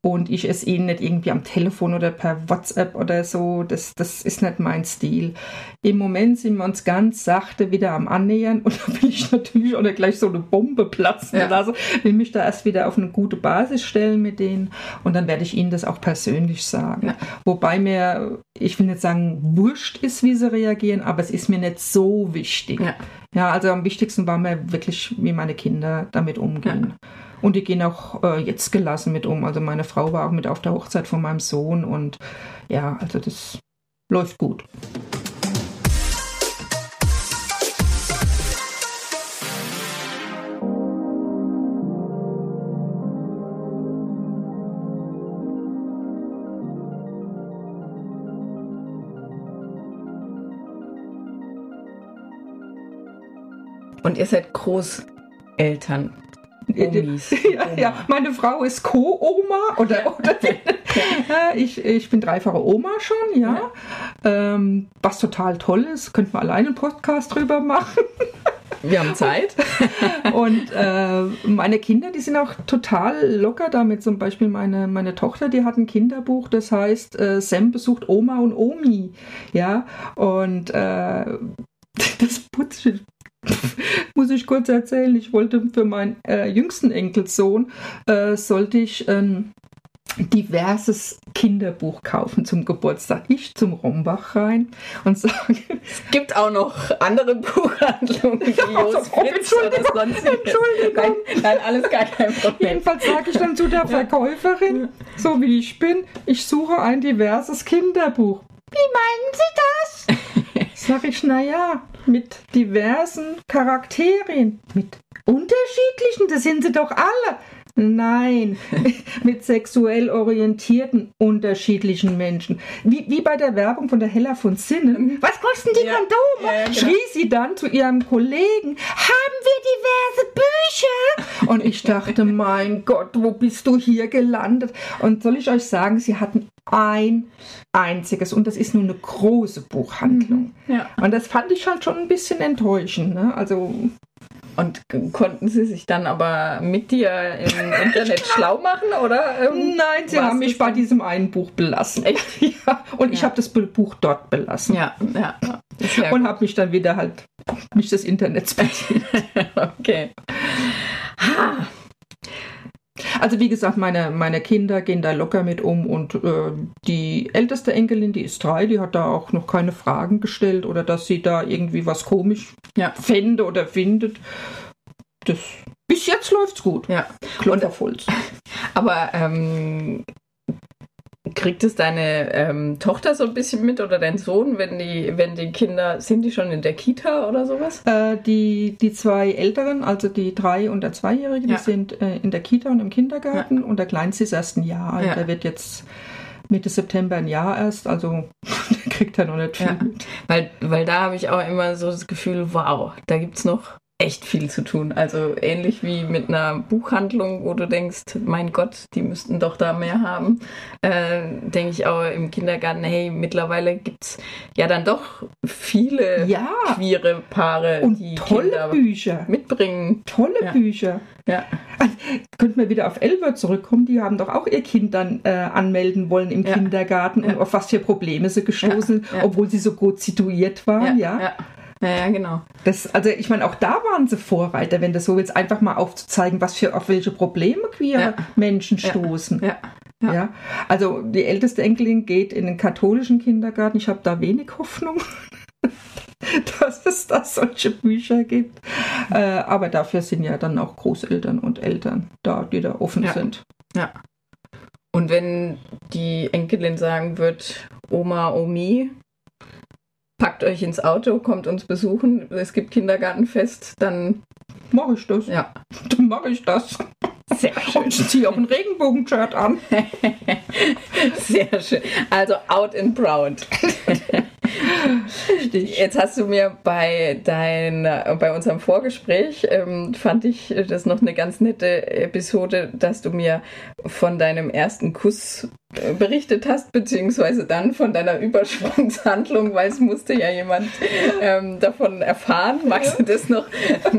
Und ich es ihnen nicht irgendwie am Telefon oder per WhatsApp oder so, das, das ist nicht mein Stil. Im Moment sind wir uns ganz sachte wieder am Annähern und da will ich natürlich auch nicht gleich so eine Bombe platzen Ja. oder so. Will mich da erst wieder auf eine gute Basis stellen mit denen und dann werde ich ihnen das auch persönlich sagen. Ja. Wobei mir, ich will nicht sagen, wurscht ist, wie sie reagieren, aber es ist mir nicht so wichtig. Ja. Ja, also am wichtigsten war mir wirklich, wie meine Kinder damit umgehen. Und die gehen auch äh, jetzt gelassen mit um. Also meine Frau war auch mit auf der Hochzeit von meinem Sohn und ja, also das läuft gut. Und ihr seid Großeltern. Omis. Ja, ja, meine Frau ist Co-Oma oder, oder Ja, ich, ich bin dreifache Oma schon, ja. Ähm, was total toll ist, könnten wir alleine einen Podcast drüber machen. Wir haben Zeit. Und äh, meine Kinder, die sind auch total locker damit. Zum Beispiel meine, meine Tochter, die hat ein Kinderbuch, das heißt äh, Sam besucht Oma und Omi. Ja, und äh, das putzt muss ich kurz erzählen. Ich wollte für meinen äh, jüngsten Enkelsohn, äh, sollte ich ein diverses Kinderbuch kaufen zum Geburtstag. Ich zum Rombach rein und sage, Es gibt auch noch andere Buchhandlungen wie also, Jos oh, Fritz oder Entschuldigung, sonstiges. Entschuldigung. Nein, nein, alles gar kein Problem. Jedenfalls sage ich dann zu der Verkäuferin, so wie ich bin, ich suche ein diverses Kinderbuch. Wie meinen Sie das? Sag ich, naja, mit diversen Charakteren. Mit unterschiedlichen, das sind sie doch alle. Nein, mit sexuell orientierten unterschiedlichen Menschen. Wie, wie bei der Werbung von der Hella von Sinnen. Was kosten die Ja. Kondome? Ja, ja, genau. Schrie sie dann zu ihrem Kollegen, haben wir diverse Bücher? Und ich dachte, mein Gott, wo bist du hier gelandet? Und soll ich euch sagen, sie hatten ein einziges und das ist nur eine große Buchhandlung. Ja. Und das fand ich halt schon ein bisschen enttäuschend. Ne? Also Und konnten sie sich dann aber mit dir im Internet schlau machen, oder? ähm, Nein, sie haben mich bei diesem einen Buch belassen. Echt? Ja, und ich Ja. habe das Buch dort belassen. Ja, ja. Sehr Und habe mich dann wieder halt mich des Internets bedient. Okay. Also wie gesagt, meine, meine Kinder gehen da locker mit um und äh, die älteste Enkelin, die ist drei, die hat da auch noch keine Fragen gestellt oder dass sie da irgendwie was komisch Ja. fände oder findet. Das, bis jetzt läuft's gut. Ja. Klopferholz. Aber ähm, kriegt es deine ähm, Tochter so ein bisschen mit oder dein Sohn, wenn die, wenn die Kinder, sind die schon in der Kita oder sowas? Äh, die, die zwei Älteren, also die drei und der Zweijährige, Ja. die sind äh, in der Kita und im Kindergarten und der Kleinste ist erst ein Jahr alt. Ja. Der wird jetzt Mitte September ein Jahr erst, also der kriegt er noch nicht viel Ja. Weil, weil da habe ich auch immer so das Gefühl, wow, da gibt es noch echt viel zu tun. Also ähnlich wie mit einer Buchhandlung, wo du denkst, mein Gott, die müssten doch da mehr haben, äh, denke ich auch im Kindergarten, hey, mittlerweile gibt es ja dann doch viele Ja, queere Paare, und die tolle Kinder Bücher. mitbringen. Tolle Ja. Bücher. Ja. Könnten wir wieder auf Elber zurückkommen, die haben doch auch ihr Kind dann äh, anmelden wollen im Ja. Kindergarten und auf was für Probleme sie gestoßen, obwohl sie so gut situiert waren, ja. Ja. Ja, ja, genau. Das, also ich meine, auch da waren sie Vorreiter, wenn du so willst, einfach mal aufzuzeigen, was für auf welche Probleme queere Ja. Menschen Ja. stoßen. Ja. Ja. Ja. Also die älteste Enkelin geht in den katholischen Kindergarten. Ich habe da wenig Hoffnung, dass es da solche Bücher gibt. Äh, aber dafür sind ja dann auch Großeltern und Eltern da, die da offen Ja. sind. Und wenn die Enkelin sagen wird, Oma, Omi, packt euch ins Auto, kommt uns besuchen, es gibt Kindergartenfest, dann Mache ich das. ja. Dann mache ich das. Sehr Und ich ziehe auch ein Regenbogenshirt an. Sehr schön. Also out and proud. Richtig. Jetzt hast du mir bei dein, bei unserem Vorgespräch ähm, fand ich das noch eine ganz nette Episode, dass du mir von deinem ersten Kuss äh, berichtet hast, beziehungsweise dann von deiner Übersprungshandlung, weil es musste ja jemand ähm, davon erfahren. Magst du das noch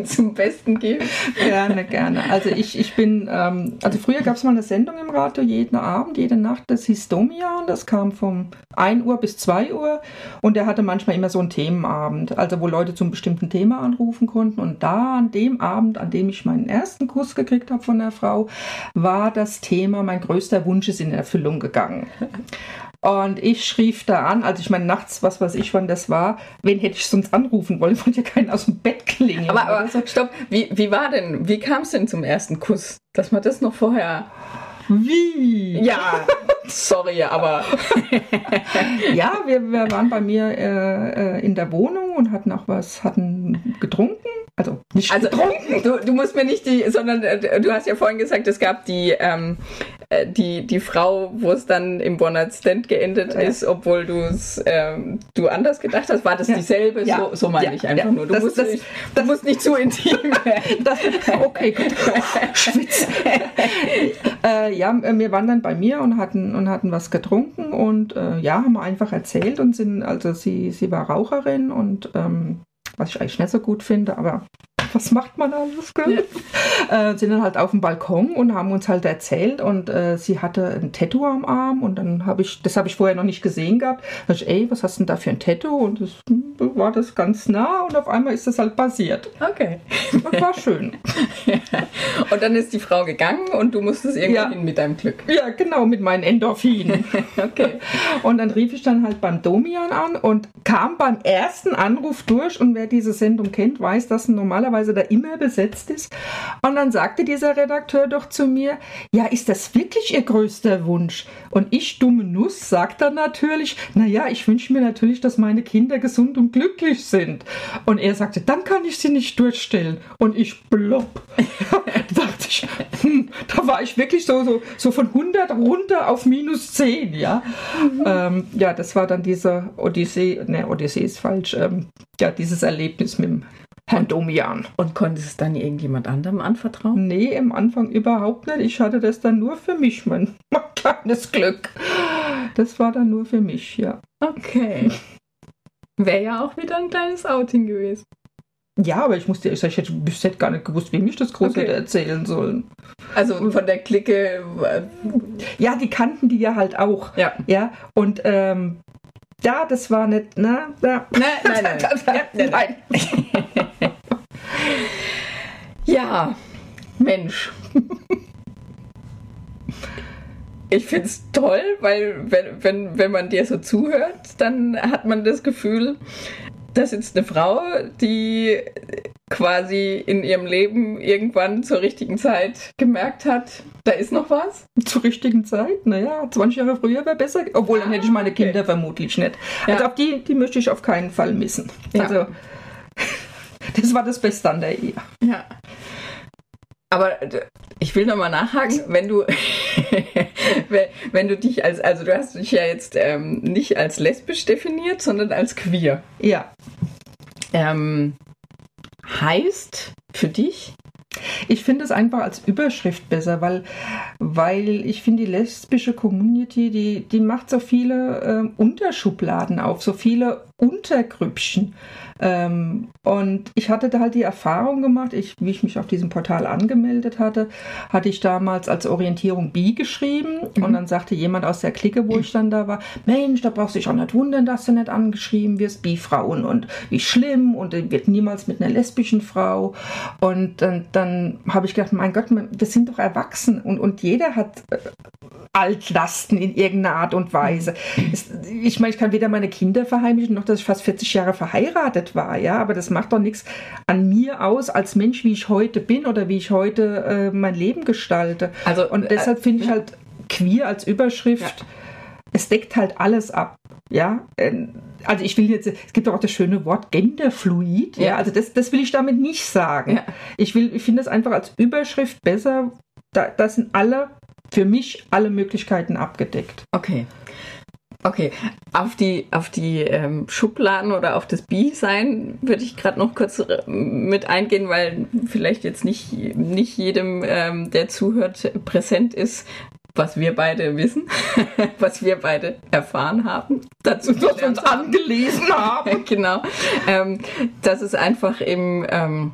zum Besten geben? Gerne, gerne. Also ich, ich bin, ähm, also früher gab es mal eine Sendung im Radio jeden Abend, jede Nacht, das hieß Domian, das kam vom 1 Uhr bis 2 Uhr und der hatte manchmal immer so einen Themenabend, also wo Leute zum bestimmten Thema anrufen konnten und da an dem Abend, an dem ich meinen ersten Kuss gekriegt habe von der Frau, war das Thema, mein größter Wunsch ist in Erfüllung gegangen. Und ich schrieb da an, also ich meine nachts, was weiß ich, wann das war, wen hätte ich sonst anrufen wollen, ich wollte ja keinen aus dem Bett klingeln. Aber, aber so. stopp, wie, wie war denn, wie kam es denn zum ersten Kuss? Dass man das noch vorher. Wie? Ja, sorry, aber. Ja, wir, wir waren bei mir äh, äh, in der Wohnung und hatten auch was, hatten getrunken. Also nicht Also, getrunken. du, du musst mir nicht die, sondern äh, du hast ja vorhin gesagt, es gab die, ähm, äh, die, die Frau, wo es dann im One-Night-Stand geendet Ja. ist, obwohl ähm, du anders gedacht hast. War das dieselbe? Ja. So, so meine Ja. ich einfach nur. Du, Das- musst das- nicht, du musst nicht zu intim werden. Das, okay, gut. Schwitz. äh, ja, wir waren dann bei mir und hatten, und hatten was getrunken und äh, ja, haben wir einfach erzählt und sind, also sie, sie war Raucherin und ähm, was ich eigentlich nicht so gut finde, aber was macht man alles, gell? Äh, sind dann halt auf dem Balkon und haben uns halt erzählt und äh, sie hatte ein Tattoo am Arm und dann habe ich, das habe ich vorher noch nicht gesehen gehabt, da ich, ey, was hast du denn da für ein Tattoo? Und das hm, war das ganz nah und auf einmal ist das halt passiert. Okay. Das war schön. Und dann ist die Frau gegangen und du musstest irgendwo Ja. hin mit deinem Glück. Ja, genau, mit meinen Endorphinen. Okay. Und dann rief ich dann halt beim Domian an und kam beim ersten Anruf durch. Und wer diese Sendung kennt, weiß, dass normalerweise da immer besetzt ist. Und dann sagte dieser Redakteur doch zu mir, ja, ist das wirklich Ihr größter Wunsch? Und ich, dumme Nuss, sagt dann natürlich, naja, ich wünsche mir natürlich, dass meine Kinder gesund und glücklich sind. Und er sagte, dann kann ich sie nicht durchstellen. Und ich plopp. da dachte ich, hm, da war ich wirklich so, so, so von 100 runter auf minus 10, ja. Ähm, ja, das war dann diese Odyssee, ne, Odyssee ist falsch, ähm, ja, dieses Erlebnis mit dem Herrn Domian. Und konntest es dann irgendjemand anderem anvertrauen? Nee, im Anfang überhaupt nicht. Ich hatte das dann nur für mich, mein, mein kleines Glück. Das war dann nur für mich, ja. Okay. Wäre ja auch wieder ein kleines Outing gewesen. Ja, aber ich musste, ich, ich hätte, ich hätte gar nicht gewusst, wem ich das groß Okay. hätte erzählen sollen. Also von der Clique. äh, Ja, die kannten die ja halt auch. Ja. Ja, und ähm, ja, das war nicht, na, na. Nein, nein, nein. nein, nein. Ja, Mensch. Ich finde es toll, weil wenn, wenn, wenn man dir so zuhört, dann hat man das Gefühl, da sitzt eine Frau, die quasi in ihrem Leben irgendwann zur richtigen Zeit gemerkt hat, da ist noch was? Zur richtigen Zeit? Naja, 20 Jahre früher wäre besser. Obwohl, dann hätte ich meine Kinder vermutlich nicht. Also auf die, die möchte ich auf keinen Fall missen. Ja. Also, das war das Beste an der Ehe. Ja. Aber äh, ich will nochmal nachhaken, wenn du, wenn, du dich als, also du hast dich ja jetzt ähm, nicht als lesbisch definiert, sondern als queer. Ja. Ähm, heißt für dich, Ich finde es einfach als Überschrift besser, weil, weil ich finde, die lesbische Community, die, die macht so viele ähm, Unterschubladen auf, so viele Untergrüppchen. Ähm, und ich hatte da halt die Erfahrung gemacht, ich, wie ich mich auf diesem Portal angemeldet hatte, hatte ich damals als Orientierung bi geschrieben und dann sagte jemand aus der Clique, wo ich dann da war, Mensch, da brauchst du dich auch nicht wundern, dass du nicht angeschrieben wirst, Bi-Frauen und wie schlimm und wird niemals mit einer lesbischen Frau. Und dann, dann habe ich gedacht, mein Gott, wir sind doch erwachsen und, und jeder hat äh, Altlasten in irgendeiner Art und Weise. Es, ich meine, ich kann weder meine Kinder verheimlichen, noch dass ich fast 40 Jahre verheiratet war, ja, aber das macht doch nichts an mir aus, als Mensch, wie ich heute bin oder wie ich heute äh, mein Leben gestalte. Also, und deshalb finde ich ja. halt queer als Überschrift, es deckt halt alles ab. Ja, Ähm, also ich will jetzt, es gibt auch das schöne Wort Genderfluid, ja, Ja. also das, das will ich damit nicht sagen. Ja. Ich will, ich finde es einfach als Überschrift besser, da, da sind alle, für mich alle Möglichkeiten abgedeckt. okay. Okay, auf die, auf die ähm, Schubladen oder auf das Bi-Sein würde ich gerade noch kurz äh, mit eingehen, weil vielleicht jetzt nicht, nicht jedem, ähm, der zuhört, präsent ist, was wir beide wissen, was wir beide erfahren haben, dazu Was uns haben. angelesen haben. genau. Ähm, dass es einfach im, ähm,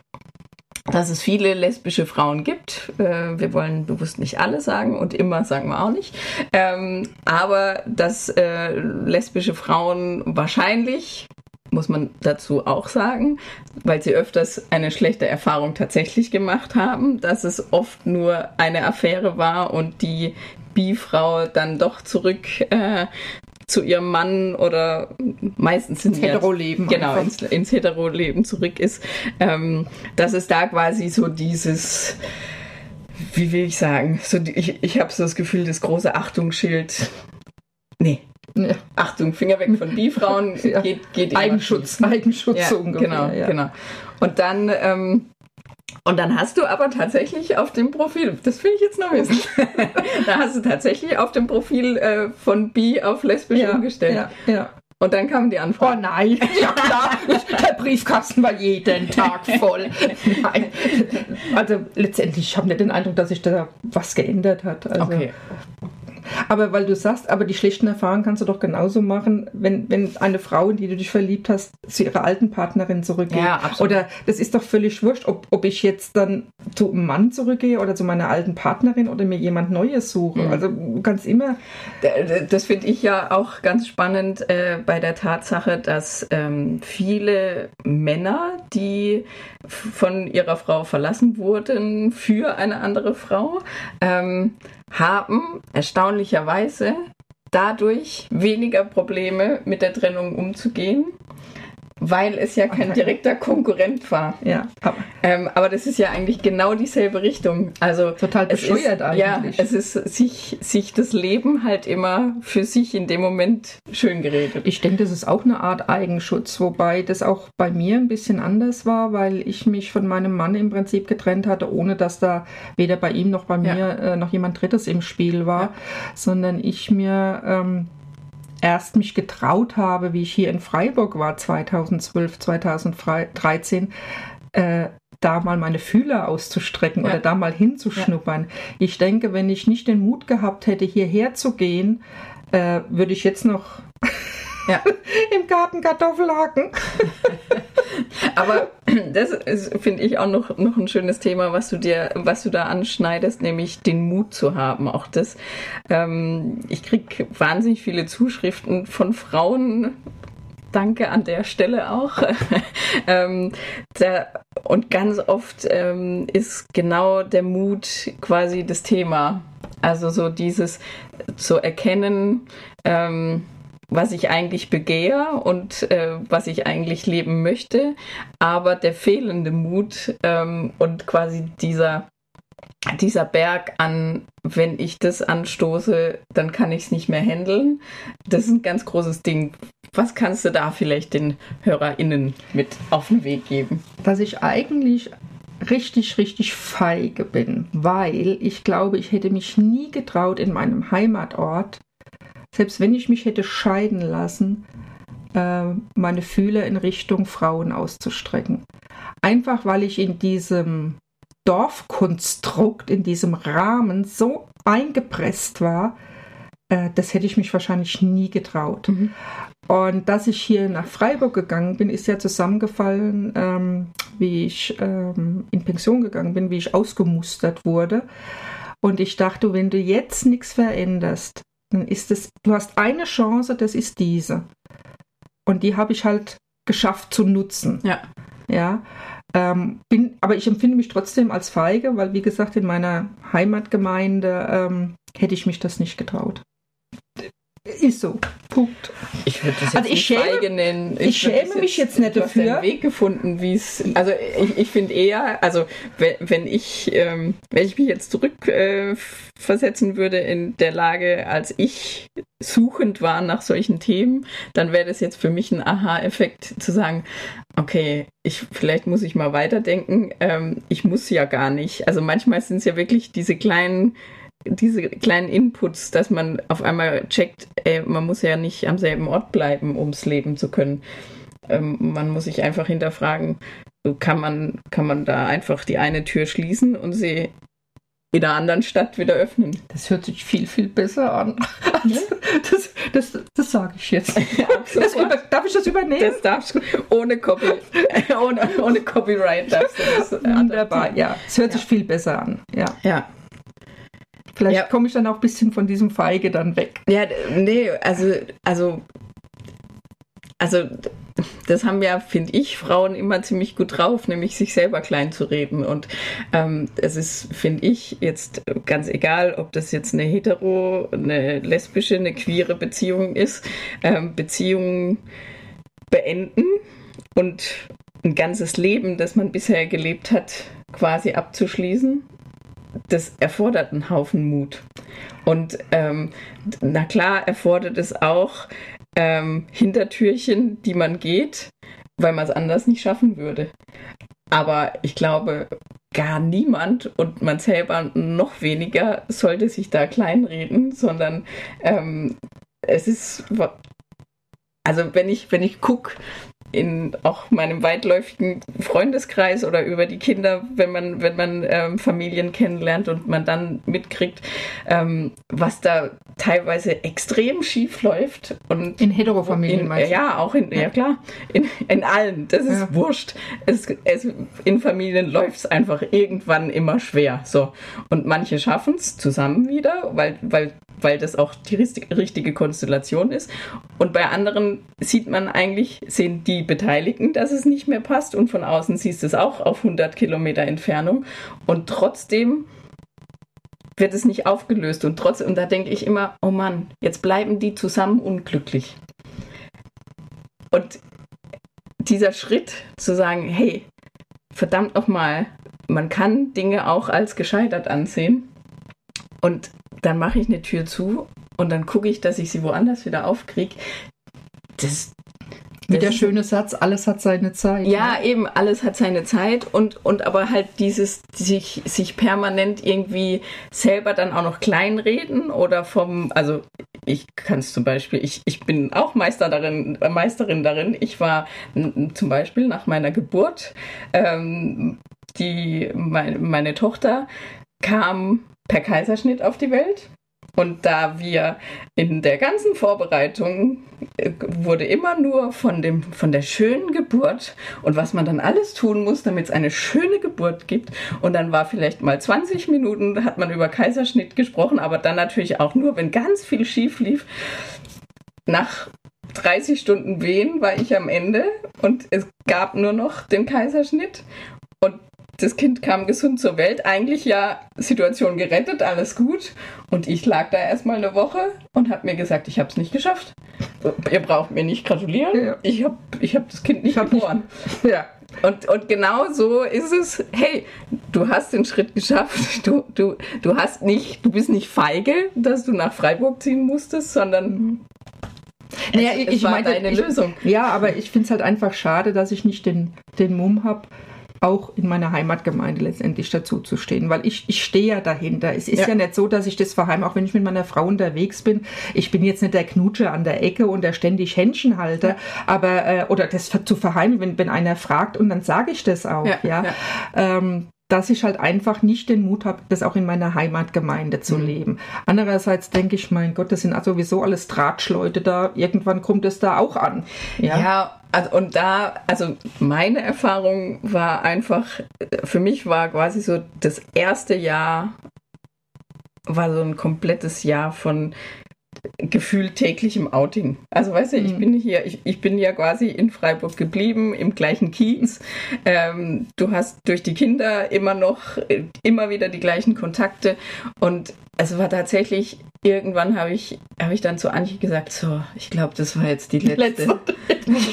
dass es viele lesbische Frauen gibt. Äh, wir wollen bewusst nicht alle sagen und immer sagen wir auch nicht. Ähm, aber dass äh, lesbische Frauen wahrscheinlich muss man dazu auch sagen, weil sie öfters eine schlechte Erfahrung tatsächlich gemacht haben, dass es oft nur eine Affäre war und die Bi-Frau dann doch zurück äh, zu ihrem Mann oder meistens Ins Hetero-Leben genau einfach. ins, ins Hetero-Leben zurück ist, ähm, dass es da quasi so dieses wie will ich sagen, so die, ich, ich habe so das Gefühl, das große Achtungsschild. Nee, Ja. Achtung, Finger weg von Bi-Frauen, Ja. geht, geht Eigenschutz. Eigenschutz Ja, so ungefähr. genau, ja. genau. Und dann, ähm, und dann hast du aber tatsächlich auf dem Profil, das will ich jetzt noch wissen, da hast du tatsächlich auf dem Profil äh, von Bi auf lesbisch Ja, umgestellt. ja, ja. Und dann kam die Oh Anfrage. nein, ja klar, der Briefkasten war jeden Tag voll. Nein. Also letztendlich, ich habe nicht den Eindruck, dass sich da was geändert hat. Also, Okay. Aber weil du sagst, aber die schlechten Erfahrungen kannst du doch genauso machen, wenn, wenn eine Frau, in die du dich verliebt hast, zu ihrer alten Partnerin zurückgeht. Ja, absolut. Oder das ist doch völlig wurscht, ob, ob ich jetzt dann zu einem Mann zurückgehe oder zu meiner alten Partnerin oder mir jemand Neues suche. Mhm. Also du kannst immer Das finde ich ja auch ganz spannend äh, bei der Tatsache, dass ähm, viele Männer, die von ihrer Frau verlassen wurden für eine andere Frau, ähm, haben erstaunlicherweise dadurch weniger Probleme mit der Trennung umzugehen, weil es ja kein direkter Konkurrent war. ja, aber Ähm, aber das ist ja eigentlich genau dieselbe Richtung. Also Total es bescheuert ist, eigentlich. Ja, es ist sich, sich das Leben halt immer für sich in dem Moment schön geredet. Ich denke, das ist auch eine Art Eigenschutz, wobei das auch bei mir ein bisschen anders war, weil ich mich von meinem Mann im Prinzip getrennt hatte, ohne dass da weder bei ihm noch bei Ja. mir äh, noch jemand Drittes im Spiel war, Ja. sondern ich mir ähm, erst mich getraut habe, wie ich hier in Freiburg war, 2012, 2013, äh, da mal meine Fühler auszustrecken Ja. oder da mal hinzuschnuppern. Ich denke, wenn ich nicht den Mut gehabt hätte, hierher zu gehen, äh, würde ich jetzt noch Ja. im Garten Kartoffel hacken. Aber das finde ich, auch noch, noch ein schönes Thema, was du dir, was du da anschneidest, nämlich den Mut zu haben. Auch das, ähm, ich kriege wahnsinnig viele Zuschriften von Frauen. Danke an der Stelle auch. ähm, da, und ganz oft ähm, ist genau der Mut quasi das Thema. Also so dieses zu erkennen, ähm, was ich eigentlich begehre und äh, was ich eigentlich leben möchte, aber der fehlende Mut ähm, und quasi dieser dieser Berg an, wenn ich das anstoße, dann kann ich es nicht mehr handeln. Das ist ein ganz großes Ding. Was kannst du da vielleicht den HörerInnen mit auf den Weg geben? Dass ich eigentlich richtig, richtig feige bin, weil ich glaube, ich hätte mich nie getraut, in meinem Heimatort, selbst wenn ich mich hätte scheiden lassen, äh, meine Fühler in Richtung Frauen auszustrecken. Einfach weil ich in diesem Dorfkonstrukt, in diesem Rahmen so eingepresst war, äh, das hätte ich mich wahrscheinlich nie getraut. Mhm. Und dass ich hier nach Freiburg gegangen bin, ist ja zusammengefallen, ähm, wie ich ähm, in Pension gegangen bin, wie ich ausgemustert wurde. Und ich dachte, wenn du jetzt nichts veränderst, dann ist es, du hast eine Chance, das ist diese. Und die habe ich halt geschafft zu nutzen. Ja. Ja. Ähm, bin, aber ich empfinde mich trotzdem als feige, weil wie gesagt, in meiner Heimatgemeinde ähm, hätte ich mich das nicht getraut. Ist so. Punkt. Ich würde das jetzt also ich schäme, nennen. Ich, ich schäme mich jetzt, nicht dafür. Hast einen Weg gefunden, wie es. Also ich, ich finde eher, also wenn, wenn ich, ähm, wenn ich mich jetzt zurückversetzen äh, würde in der Lage, als ich suchend war nach solchen Themen, dann wäre das jetzt für mich ein Aha-Effekt zu sagen, okay, ich vielleicht muss ich mal weiterdenken. Ähm, ich muss ja gar nicht. Also manchmal sind es ja wirklich diese kleinen diese kleinen Inputs, dass man auf einmal checkt, ey, man muss ja nicht am selben Ort bleiben, ums leben zu können. Ähm, man muss sich einfach hinterfragen, kann man, kann man da einfach die eine Tür schließen und sie in einer anderen Stadt wieder öffnen. Das hört sich viel, viel besser an. Also, das, das, das sage ich jetzt. das über, darf ich das übernehmen? Das darfst du. Ohne, Copy, ohne, ohne Copyright darfst du das. Wunderbar, ja. Es hört ja. sich viel besser an. Ja. ja. Vielleicht ja. komme ich dann auch ein bisschen von diesem Feige dann weg. Ja, nee, also, also, also, das haben ja, finde ich, Frauen immer ziemlich gut drauf, nämlich sich selber klein zu reden. Und ähm, es ist, finde ich, jetzt ganz egal, ob das jetzt eine hetero, eine lesbische, eine queere Beziehung ist, ähm, Beziehungen beenden und ein ganzes Leben, das man bisher gelebt hat, quasi abzuschließen das erfordert einen Haufen Mut. Und ähm, na klar erfordert es auch ähm, Hintertürchen, die man geht, weil man es anders nicht schaffen würde. Aber ich glaube, gar niemand und man selber noch weniger sollte sich da kleinreden, sondern ähm, es ist, also wenn ich, wenn ich gucke, in auch meinem weitläufigen Freundeskreis oder über die Kinder, wenn man, wenn man ähm, Familien kennenlernt und man dann mitkriegt, ähm, was da teilweise extrem schief läuft. Und in Heterofamilien in, Ja, auch in, ja, ja klar, in, in allen. Das ist ja. wurscht. Es, es, in Familien läuft es einfach irgendwann immer schwer. So. Und manche schaffen es zusammen wieder, weil, weil weil das auch die richtige Konstellation ist. Und bei anderen sieht man eigentlich, sehen die Beteiligten, dass es nicht mehr passt und von außen siehst du es auch auf 100 Kilometer Entfernung und trotzdem wird es nicht aufgelöst und trotzdem, und da denke ich immer, oh Mann, jetzt bleiben die zusammen unglücklich. Und dieser Schritt zu sagen, hey, verdammt nochmal, man kann Dinge auch als gescheitert ansehen und dann mache ich eine Tür zu und dann gucke ich, dass ich sie woanders wieder aufkriege. Das, wie der schöne Satz, alles hat seine Zeit. Ja, ne? eben, alles hat seine Zeit und, und aber halt dieses sich, sich permanent irgendwie selber dann auch noch kleinreden oder vom, also ich kann es zum Beispiel, ich, ich bin auch Meister darin, äh, Meisterin darin. Ich war zum Beispiel nach meiner Geburt, ähm, die, meine, meine Tochter kam per Kaiserschnitt auf die Welt. Und da wir in der ganzen Vorbereitung äh, wurde immer nur von, dem, von der schönen Geburt und was man dann alles tun muss, damit es eine schöne Geburt gibt. Und dann war vielleicht mal 20 Minuten, hat man über Kaiserschnitt gesprochen, aber dann natürlich auch nur, wenn ganz viel schief lief. Nach 30 Stunden Wehen war ich am Ende und es gab nur noch den Kaiserschnitt. Das Kind kam gesund zur Welt, eigentlich ja Situation gerettet, alles gut. Und ich lag da erstmal eine Woche und habe mir gesagt, ich habe es nicht geschafft. Ihr braucht mir nicht gratulieren. Ja. Ich habe ich hab das Kind nicht hab nicht- geboren. Ja. Und, und genau so ist es, hey, du hast den Schritt geschafft, du, du, du hast nicht, du bist nicht feige, dass du nach Freiburg ziehen musstest, sondern Naja, es, ich, es ich war meinte, deine ich, Lösung. Ja, aber ich finde es halt einfach schade, dass ich nicht den, den Mumm habe, auch in meiner Heimatgemeinde letztendlich dazu zu stehen, weil ich, ich stehe ja dahinter. Es ist ja. Ja. nicht so, dass ich das verheim, auch wenn ich mit meiner Frau unterwegs bin, ich bin jetzt nicht der Knutscher an der Ecke und der ständig Händchen halte, aber, äh, oder das zu verheim, wenn, wenn einer fragt und dann sage ich das auch, ja. Ja, ja. Ähm, dass ich halt einfach nicht den Mut habe, das auch in meiner Heimatgemeinde zu Mhm. leben. Andererseits denke ich, mein Gott, das sind also sowieso alles Tratschleute da. Irgendwann kommt es da auch an. Ja, also, und da, also meine Erfahrung war einfach, für mich war quasi so das erste Jahr, war so ein komplettes Jahr von gefühlt täglichem Outing. Also weißt du, ich Mhm. bin hier, ich, ich bin ja quasi in Freiburg geblieben, im gleichen Kiez. Ähm, du hast durch die Kinder immer noch, äh, immer wieder die gleichen Kontakte und es war tatsächlich, irgendwann habe ich, habe ich dann zu Antje gesagt, so, ich glaube, das war jetzt die letzte.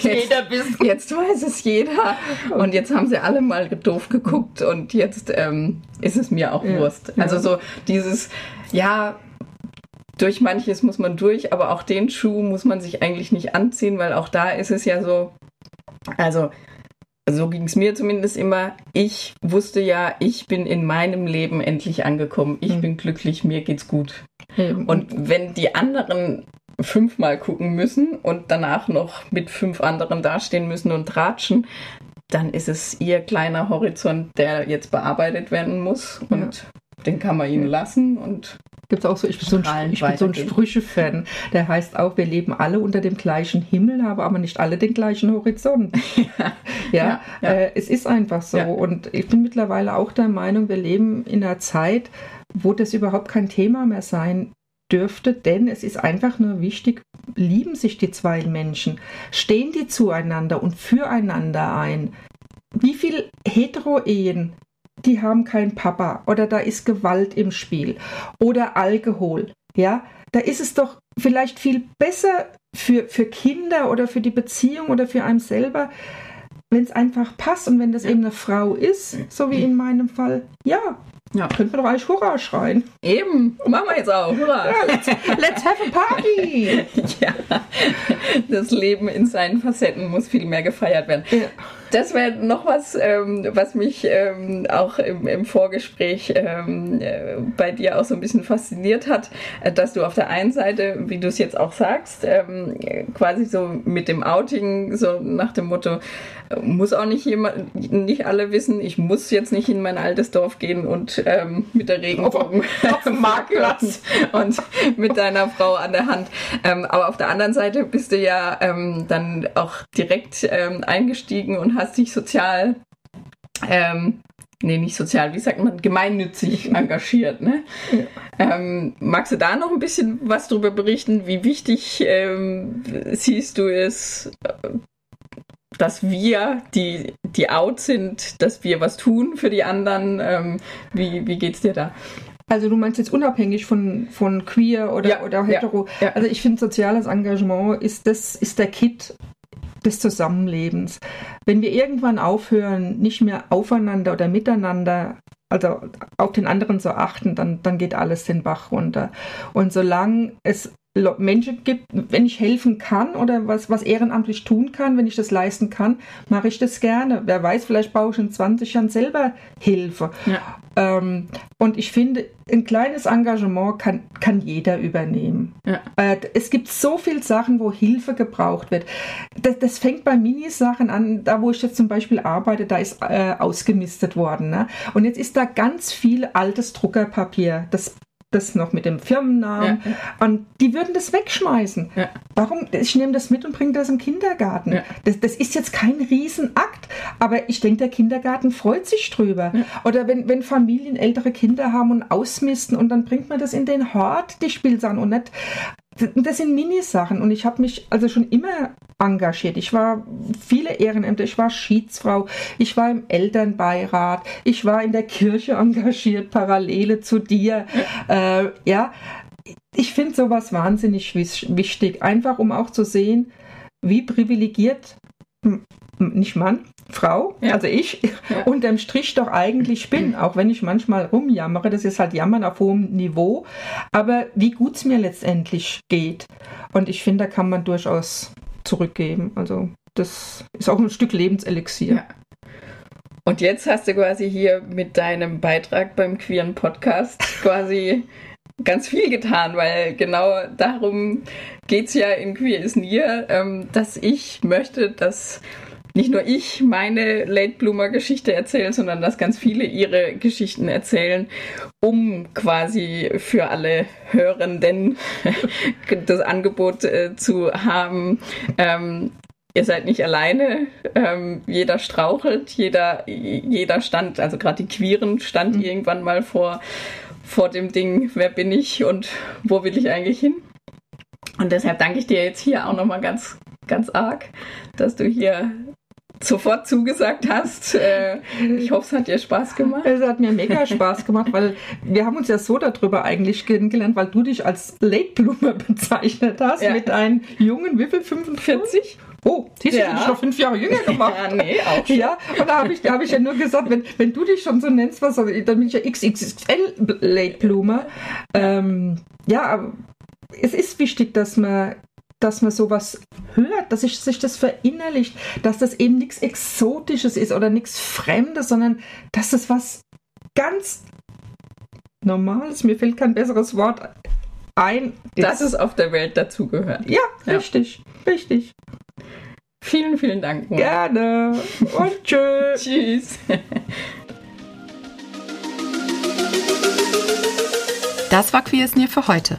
Jetzt, jetzt weiß es jeder. Und jetzt haben sie alle mal doof geguckt und jetzt ähm, ist es mir auch Ja, Wurst. ja. Also so dieses, ja, durch manches muss man durch, aber auch den Schuh muss man sich eigentlich nicht anziehen, weil auch da ist es ja so, also so ging es mir zumindest immer. Ich wusste ja, ich bin in meinem Leben endlich angekommen. Ich Mhm. bin glücklich, mir geht's gut. Und Und wenn die anderen fünfmal gucken müssen und danach noch mit fünf anderen dastehen müssen und tratschen, dann ist es ihr kleiner Horizont, der jetzt bearbeitet werden muss. Und den kann man ihnen lassen. Und gibt es auch so, ich bin so ein, ich bin so ein. Sprüche-Fan. Der heißt auch, wir leben alle unter dem gleichen Himmel, haben aber nicht alle den gleichen Horizont. ja, Ja, ja. Äh, es ist einfach so. Ja. Und ich bin mittlerweile auch der Meinung, wir leben in einer Zeit, wo das überhaupt kein Thema mehr sein dürfte, denn es ist einfach nur wichtig, lieben sich die zwei Menschen, stehen die zueinander und füreinander ein. Wie viele Hetero-Ehen, die haben keinen Papa oder da ist Gewalt im Spiel oder Alkohol, ja, da ist es doch vielleicht viel besser für, für Kinder oder für die Beziehung oder für einen selber, wenn es einfach passt und wenn das eben eine Frau ist, so wie in meinem Fall, ja, Ja. könnte man doch eigentlich Hurra schreien. eben, machen wir jetzt auch. Hurra! Let's, let's have a party! ja, das Leben in seinen Facetten muss viel mehr gefeiert werden. Ja. Das wäre noch was, ähm, was mich ähm, auch im, im Vorgespräch ähm, äh, bei dir auch so ein bisschen fasziniert hat, äh, dass du auf der einen Seite, wie du es jetzt auch sagst, ähm, äh, quasi so mit dem Outing, so nach dem Motto, muss auch nicht jemand, nicht alle wissen, ich muss jetzt nicht in mein altes Dorf gehen und ähm, mit der Regenbogen Auf dem Marktplatz. und mit deiner Frau an der Hand. Ähm, aber auf der anderen Seite bist du ja ähm, dann auch direkt ähm, eingestiegen und hast dich sozial, ähm, nee, nicht sozial, wie sagt man, gemeinnützig engagiert. Ne? Ähm, magst du da noch ein bisschen was darüber berichten? Wie wichtig ähm, siehst du es, dass wir, die, die out sind, dass wir was tun für die anderen? Ähm, wie, wie geht's dir da? Also du meinst jetzt unabhängig von, von queer oder, Ja, oder ja, hetero. ja. Also ich finde, soziales Engagement ist, das, ist der Kit des Zusammenlebens. Wenn wir irgendwann aufhören, nicht mehr aufeinander oder miteinander, also auf den anderen zu achten, dann, dann geht alles den Bach runter. Und solange es Menschen gibt, wenn ich helfen kann oder was, was ehrenamtlich tun kann, wenn ich das leisten kann, mache ich das gerne. Wer weiß, vielleicht brauche ich in 20 Jahren selber Hilfe. Ja. Ähm, und ich finde, ein kleines Engagement kann, kann jeder übernehmen. Ja. Äh, es gibt so viele Sachen, wo Hilfe gebraucht wird. Das, das fängt bei Minisachen an, da wo ich jetzt zum Beispiel arbeite, da ist äh, ausgemistet worden. Ne? Und jetzt ist da ganz viel altes Druckerpapier. Das das noch mit dem Firmennamen. Und die würden das wegschmeißen. Ja. Warum? Ich nehme das mit und bringe das im Kindergarten. Ja. Das, das ist jetzt kein Riesenakt, aber ich denke, der Kindergarten freut sich drüber. Oder wenn, wenn Familien ältere Kinder haben und ausmisten und dann bringt man das in den Hort, die Spielsachen und nicht das sind Minisachen und ich habe mich also schon immer engagiert. Ich war viele Ehrenämter, ich war Schiedsfrau, ich war im Elternbeirat, ich war in der Kirche engagiert, Parallele zu dir. Äh, ja, ich finde sowas wahnsinnig wichtig, einfach um auch zu sehen, wie privilegiert nicht Mann, Frau, ja. also ich, ja. unterm Strich doch eigentlich bin, auch wenn ich manchmal rumjammere, das ist halt Jammern auf hohem Niveau, aber wie gut es mir letztendlich geht. Und ich finde, da kann man durchaus zurückgeben. Also das ist auch ein Stück Lebenselixier. Ja. Und jetzt hast du quasi hier mit deinem Beitrag beim queeren Podcast quasi ganz viel getan, weil genau darum geht es ja in Queer is Near, ähm, dass ich möchte, dass nicht nur ich meine Late Bloomer Geschichte erzähle, sondern dass ganz viele ihre Geschichten erzählen, um quasi für alle Hörenden das Angebot äh, zu haben. Ähm, ihr seid nicht alleine. Ähm, jeder strauchelt, jeder, jeder stand, also gerade die Queeren stand mhm. irgendwann mal vor, vor dem Ding, wer bin ich und wo will ich eigentlich hin? Und deshalb danke ich dir jetzt hier auch nochmal ganz, ganz arg, dass du hier sofort zugesagt hast. Äh, ich hoffe, es hat dir Spaß gemacht. Es hat mir mega Spaß gemacht, weil wir haben uns ja so darüber eigentlich kennengelernt, weil du dich als Late Bloomer bezeichnet hast ja. mit einem jungen, wie viel, 45? Oh, siehst du, ja. noch fünf Jahre jünger gemacht. ja, nee, auch schon. Ja, und da habe ich, hab ich ja nur gesagt, wenn, wenn du dich schon so nennst, was, dann bin ich ja XXL Late Bloomer. Ähm, ja, aber es ist wichtig, dass man dass man sowas hört, dass sich das verinnerlicht, dass das eben nichts Exotisches ist oder nichts Fremdes, sondern dass das was ganz Normales, mir fällt kein besseres Wort ein. Dass es auf der Welt dazugehört. Ja, ja, richtig, richtig. Vielen, vielen Dank. Mo. Gerne. Und tschüss. tschüss. Das war Queer Near für heute.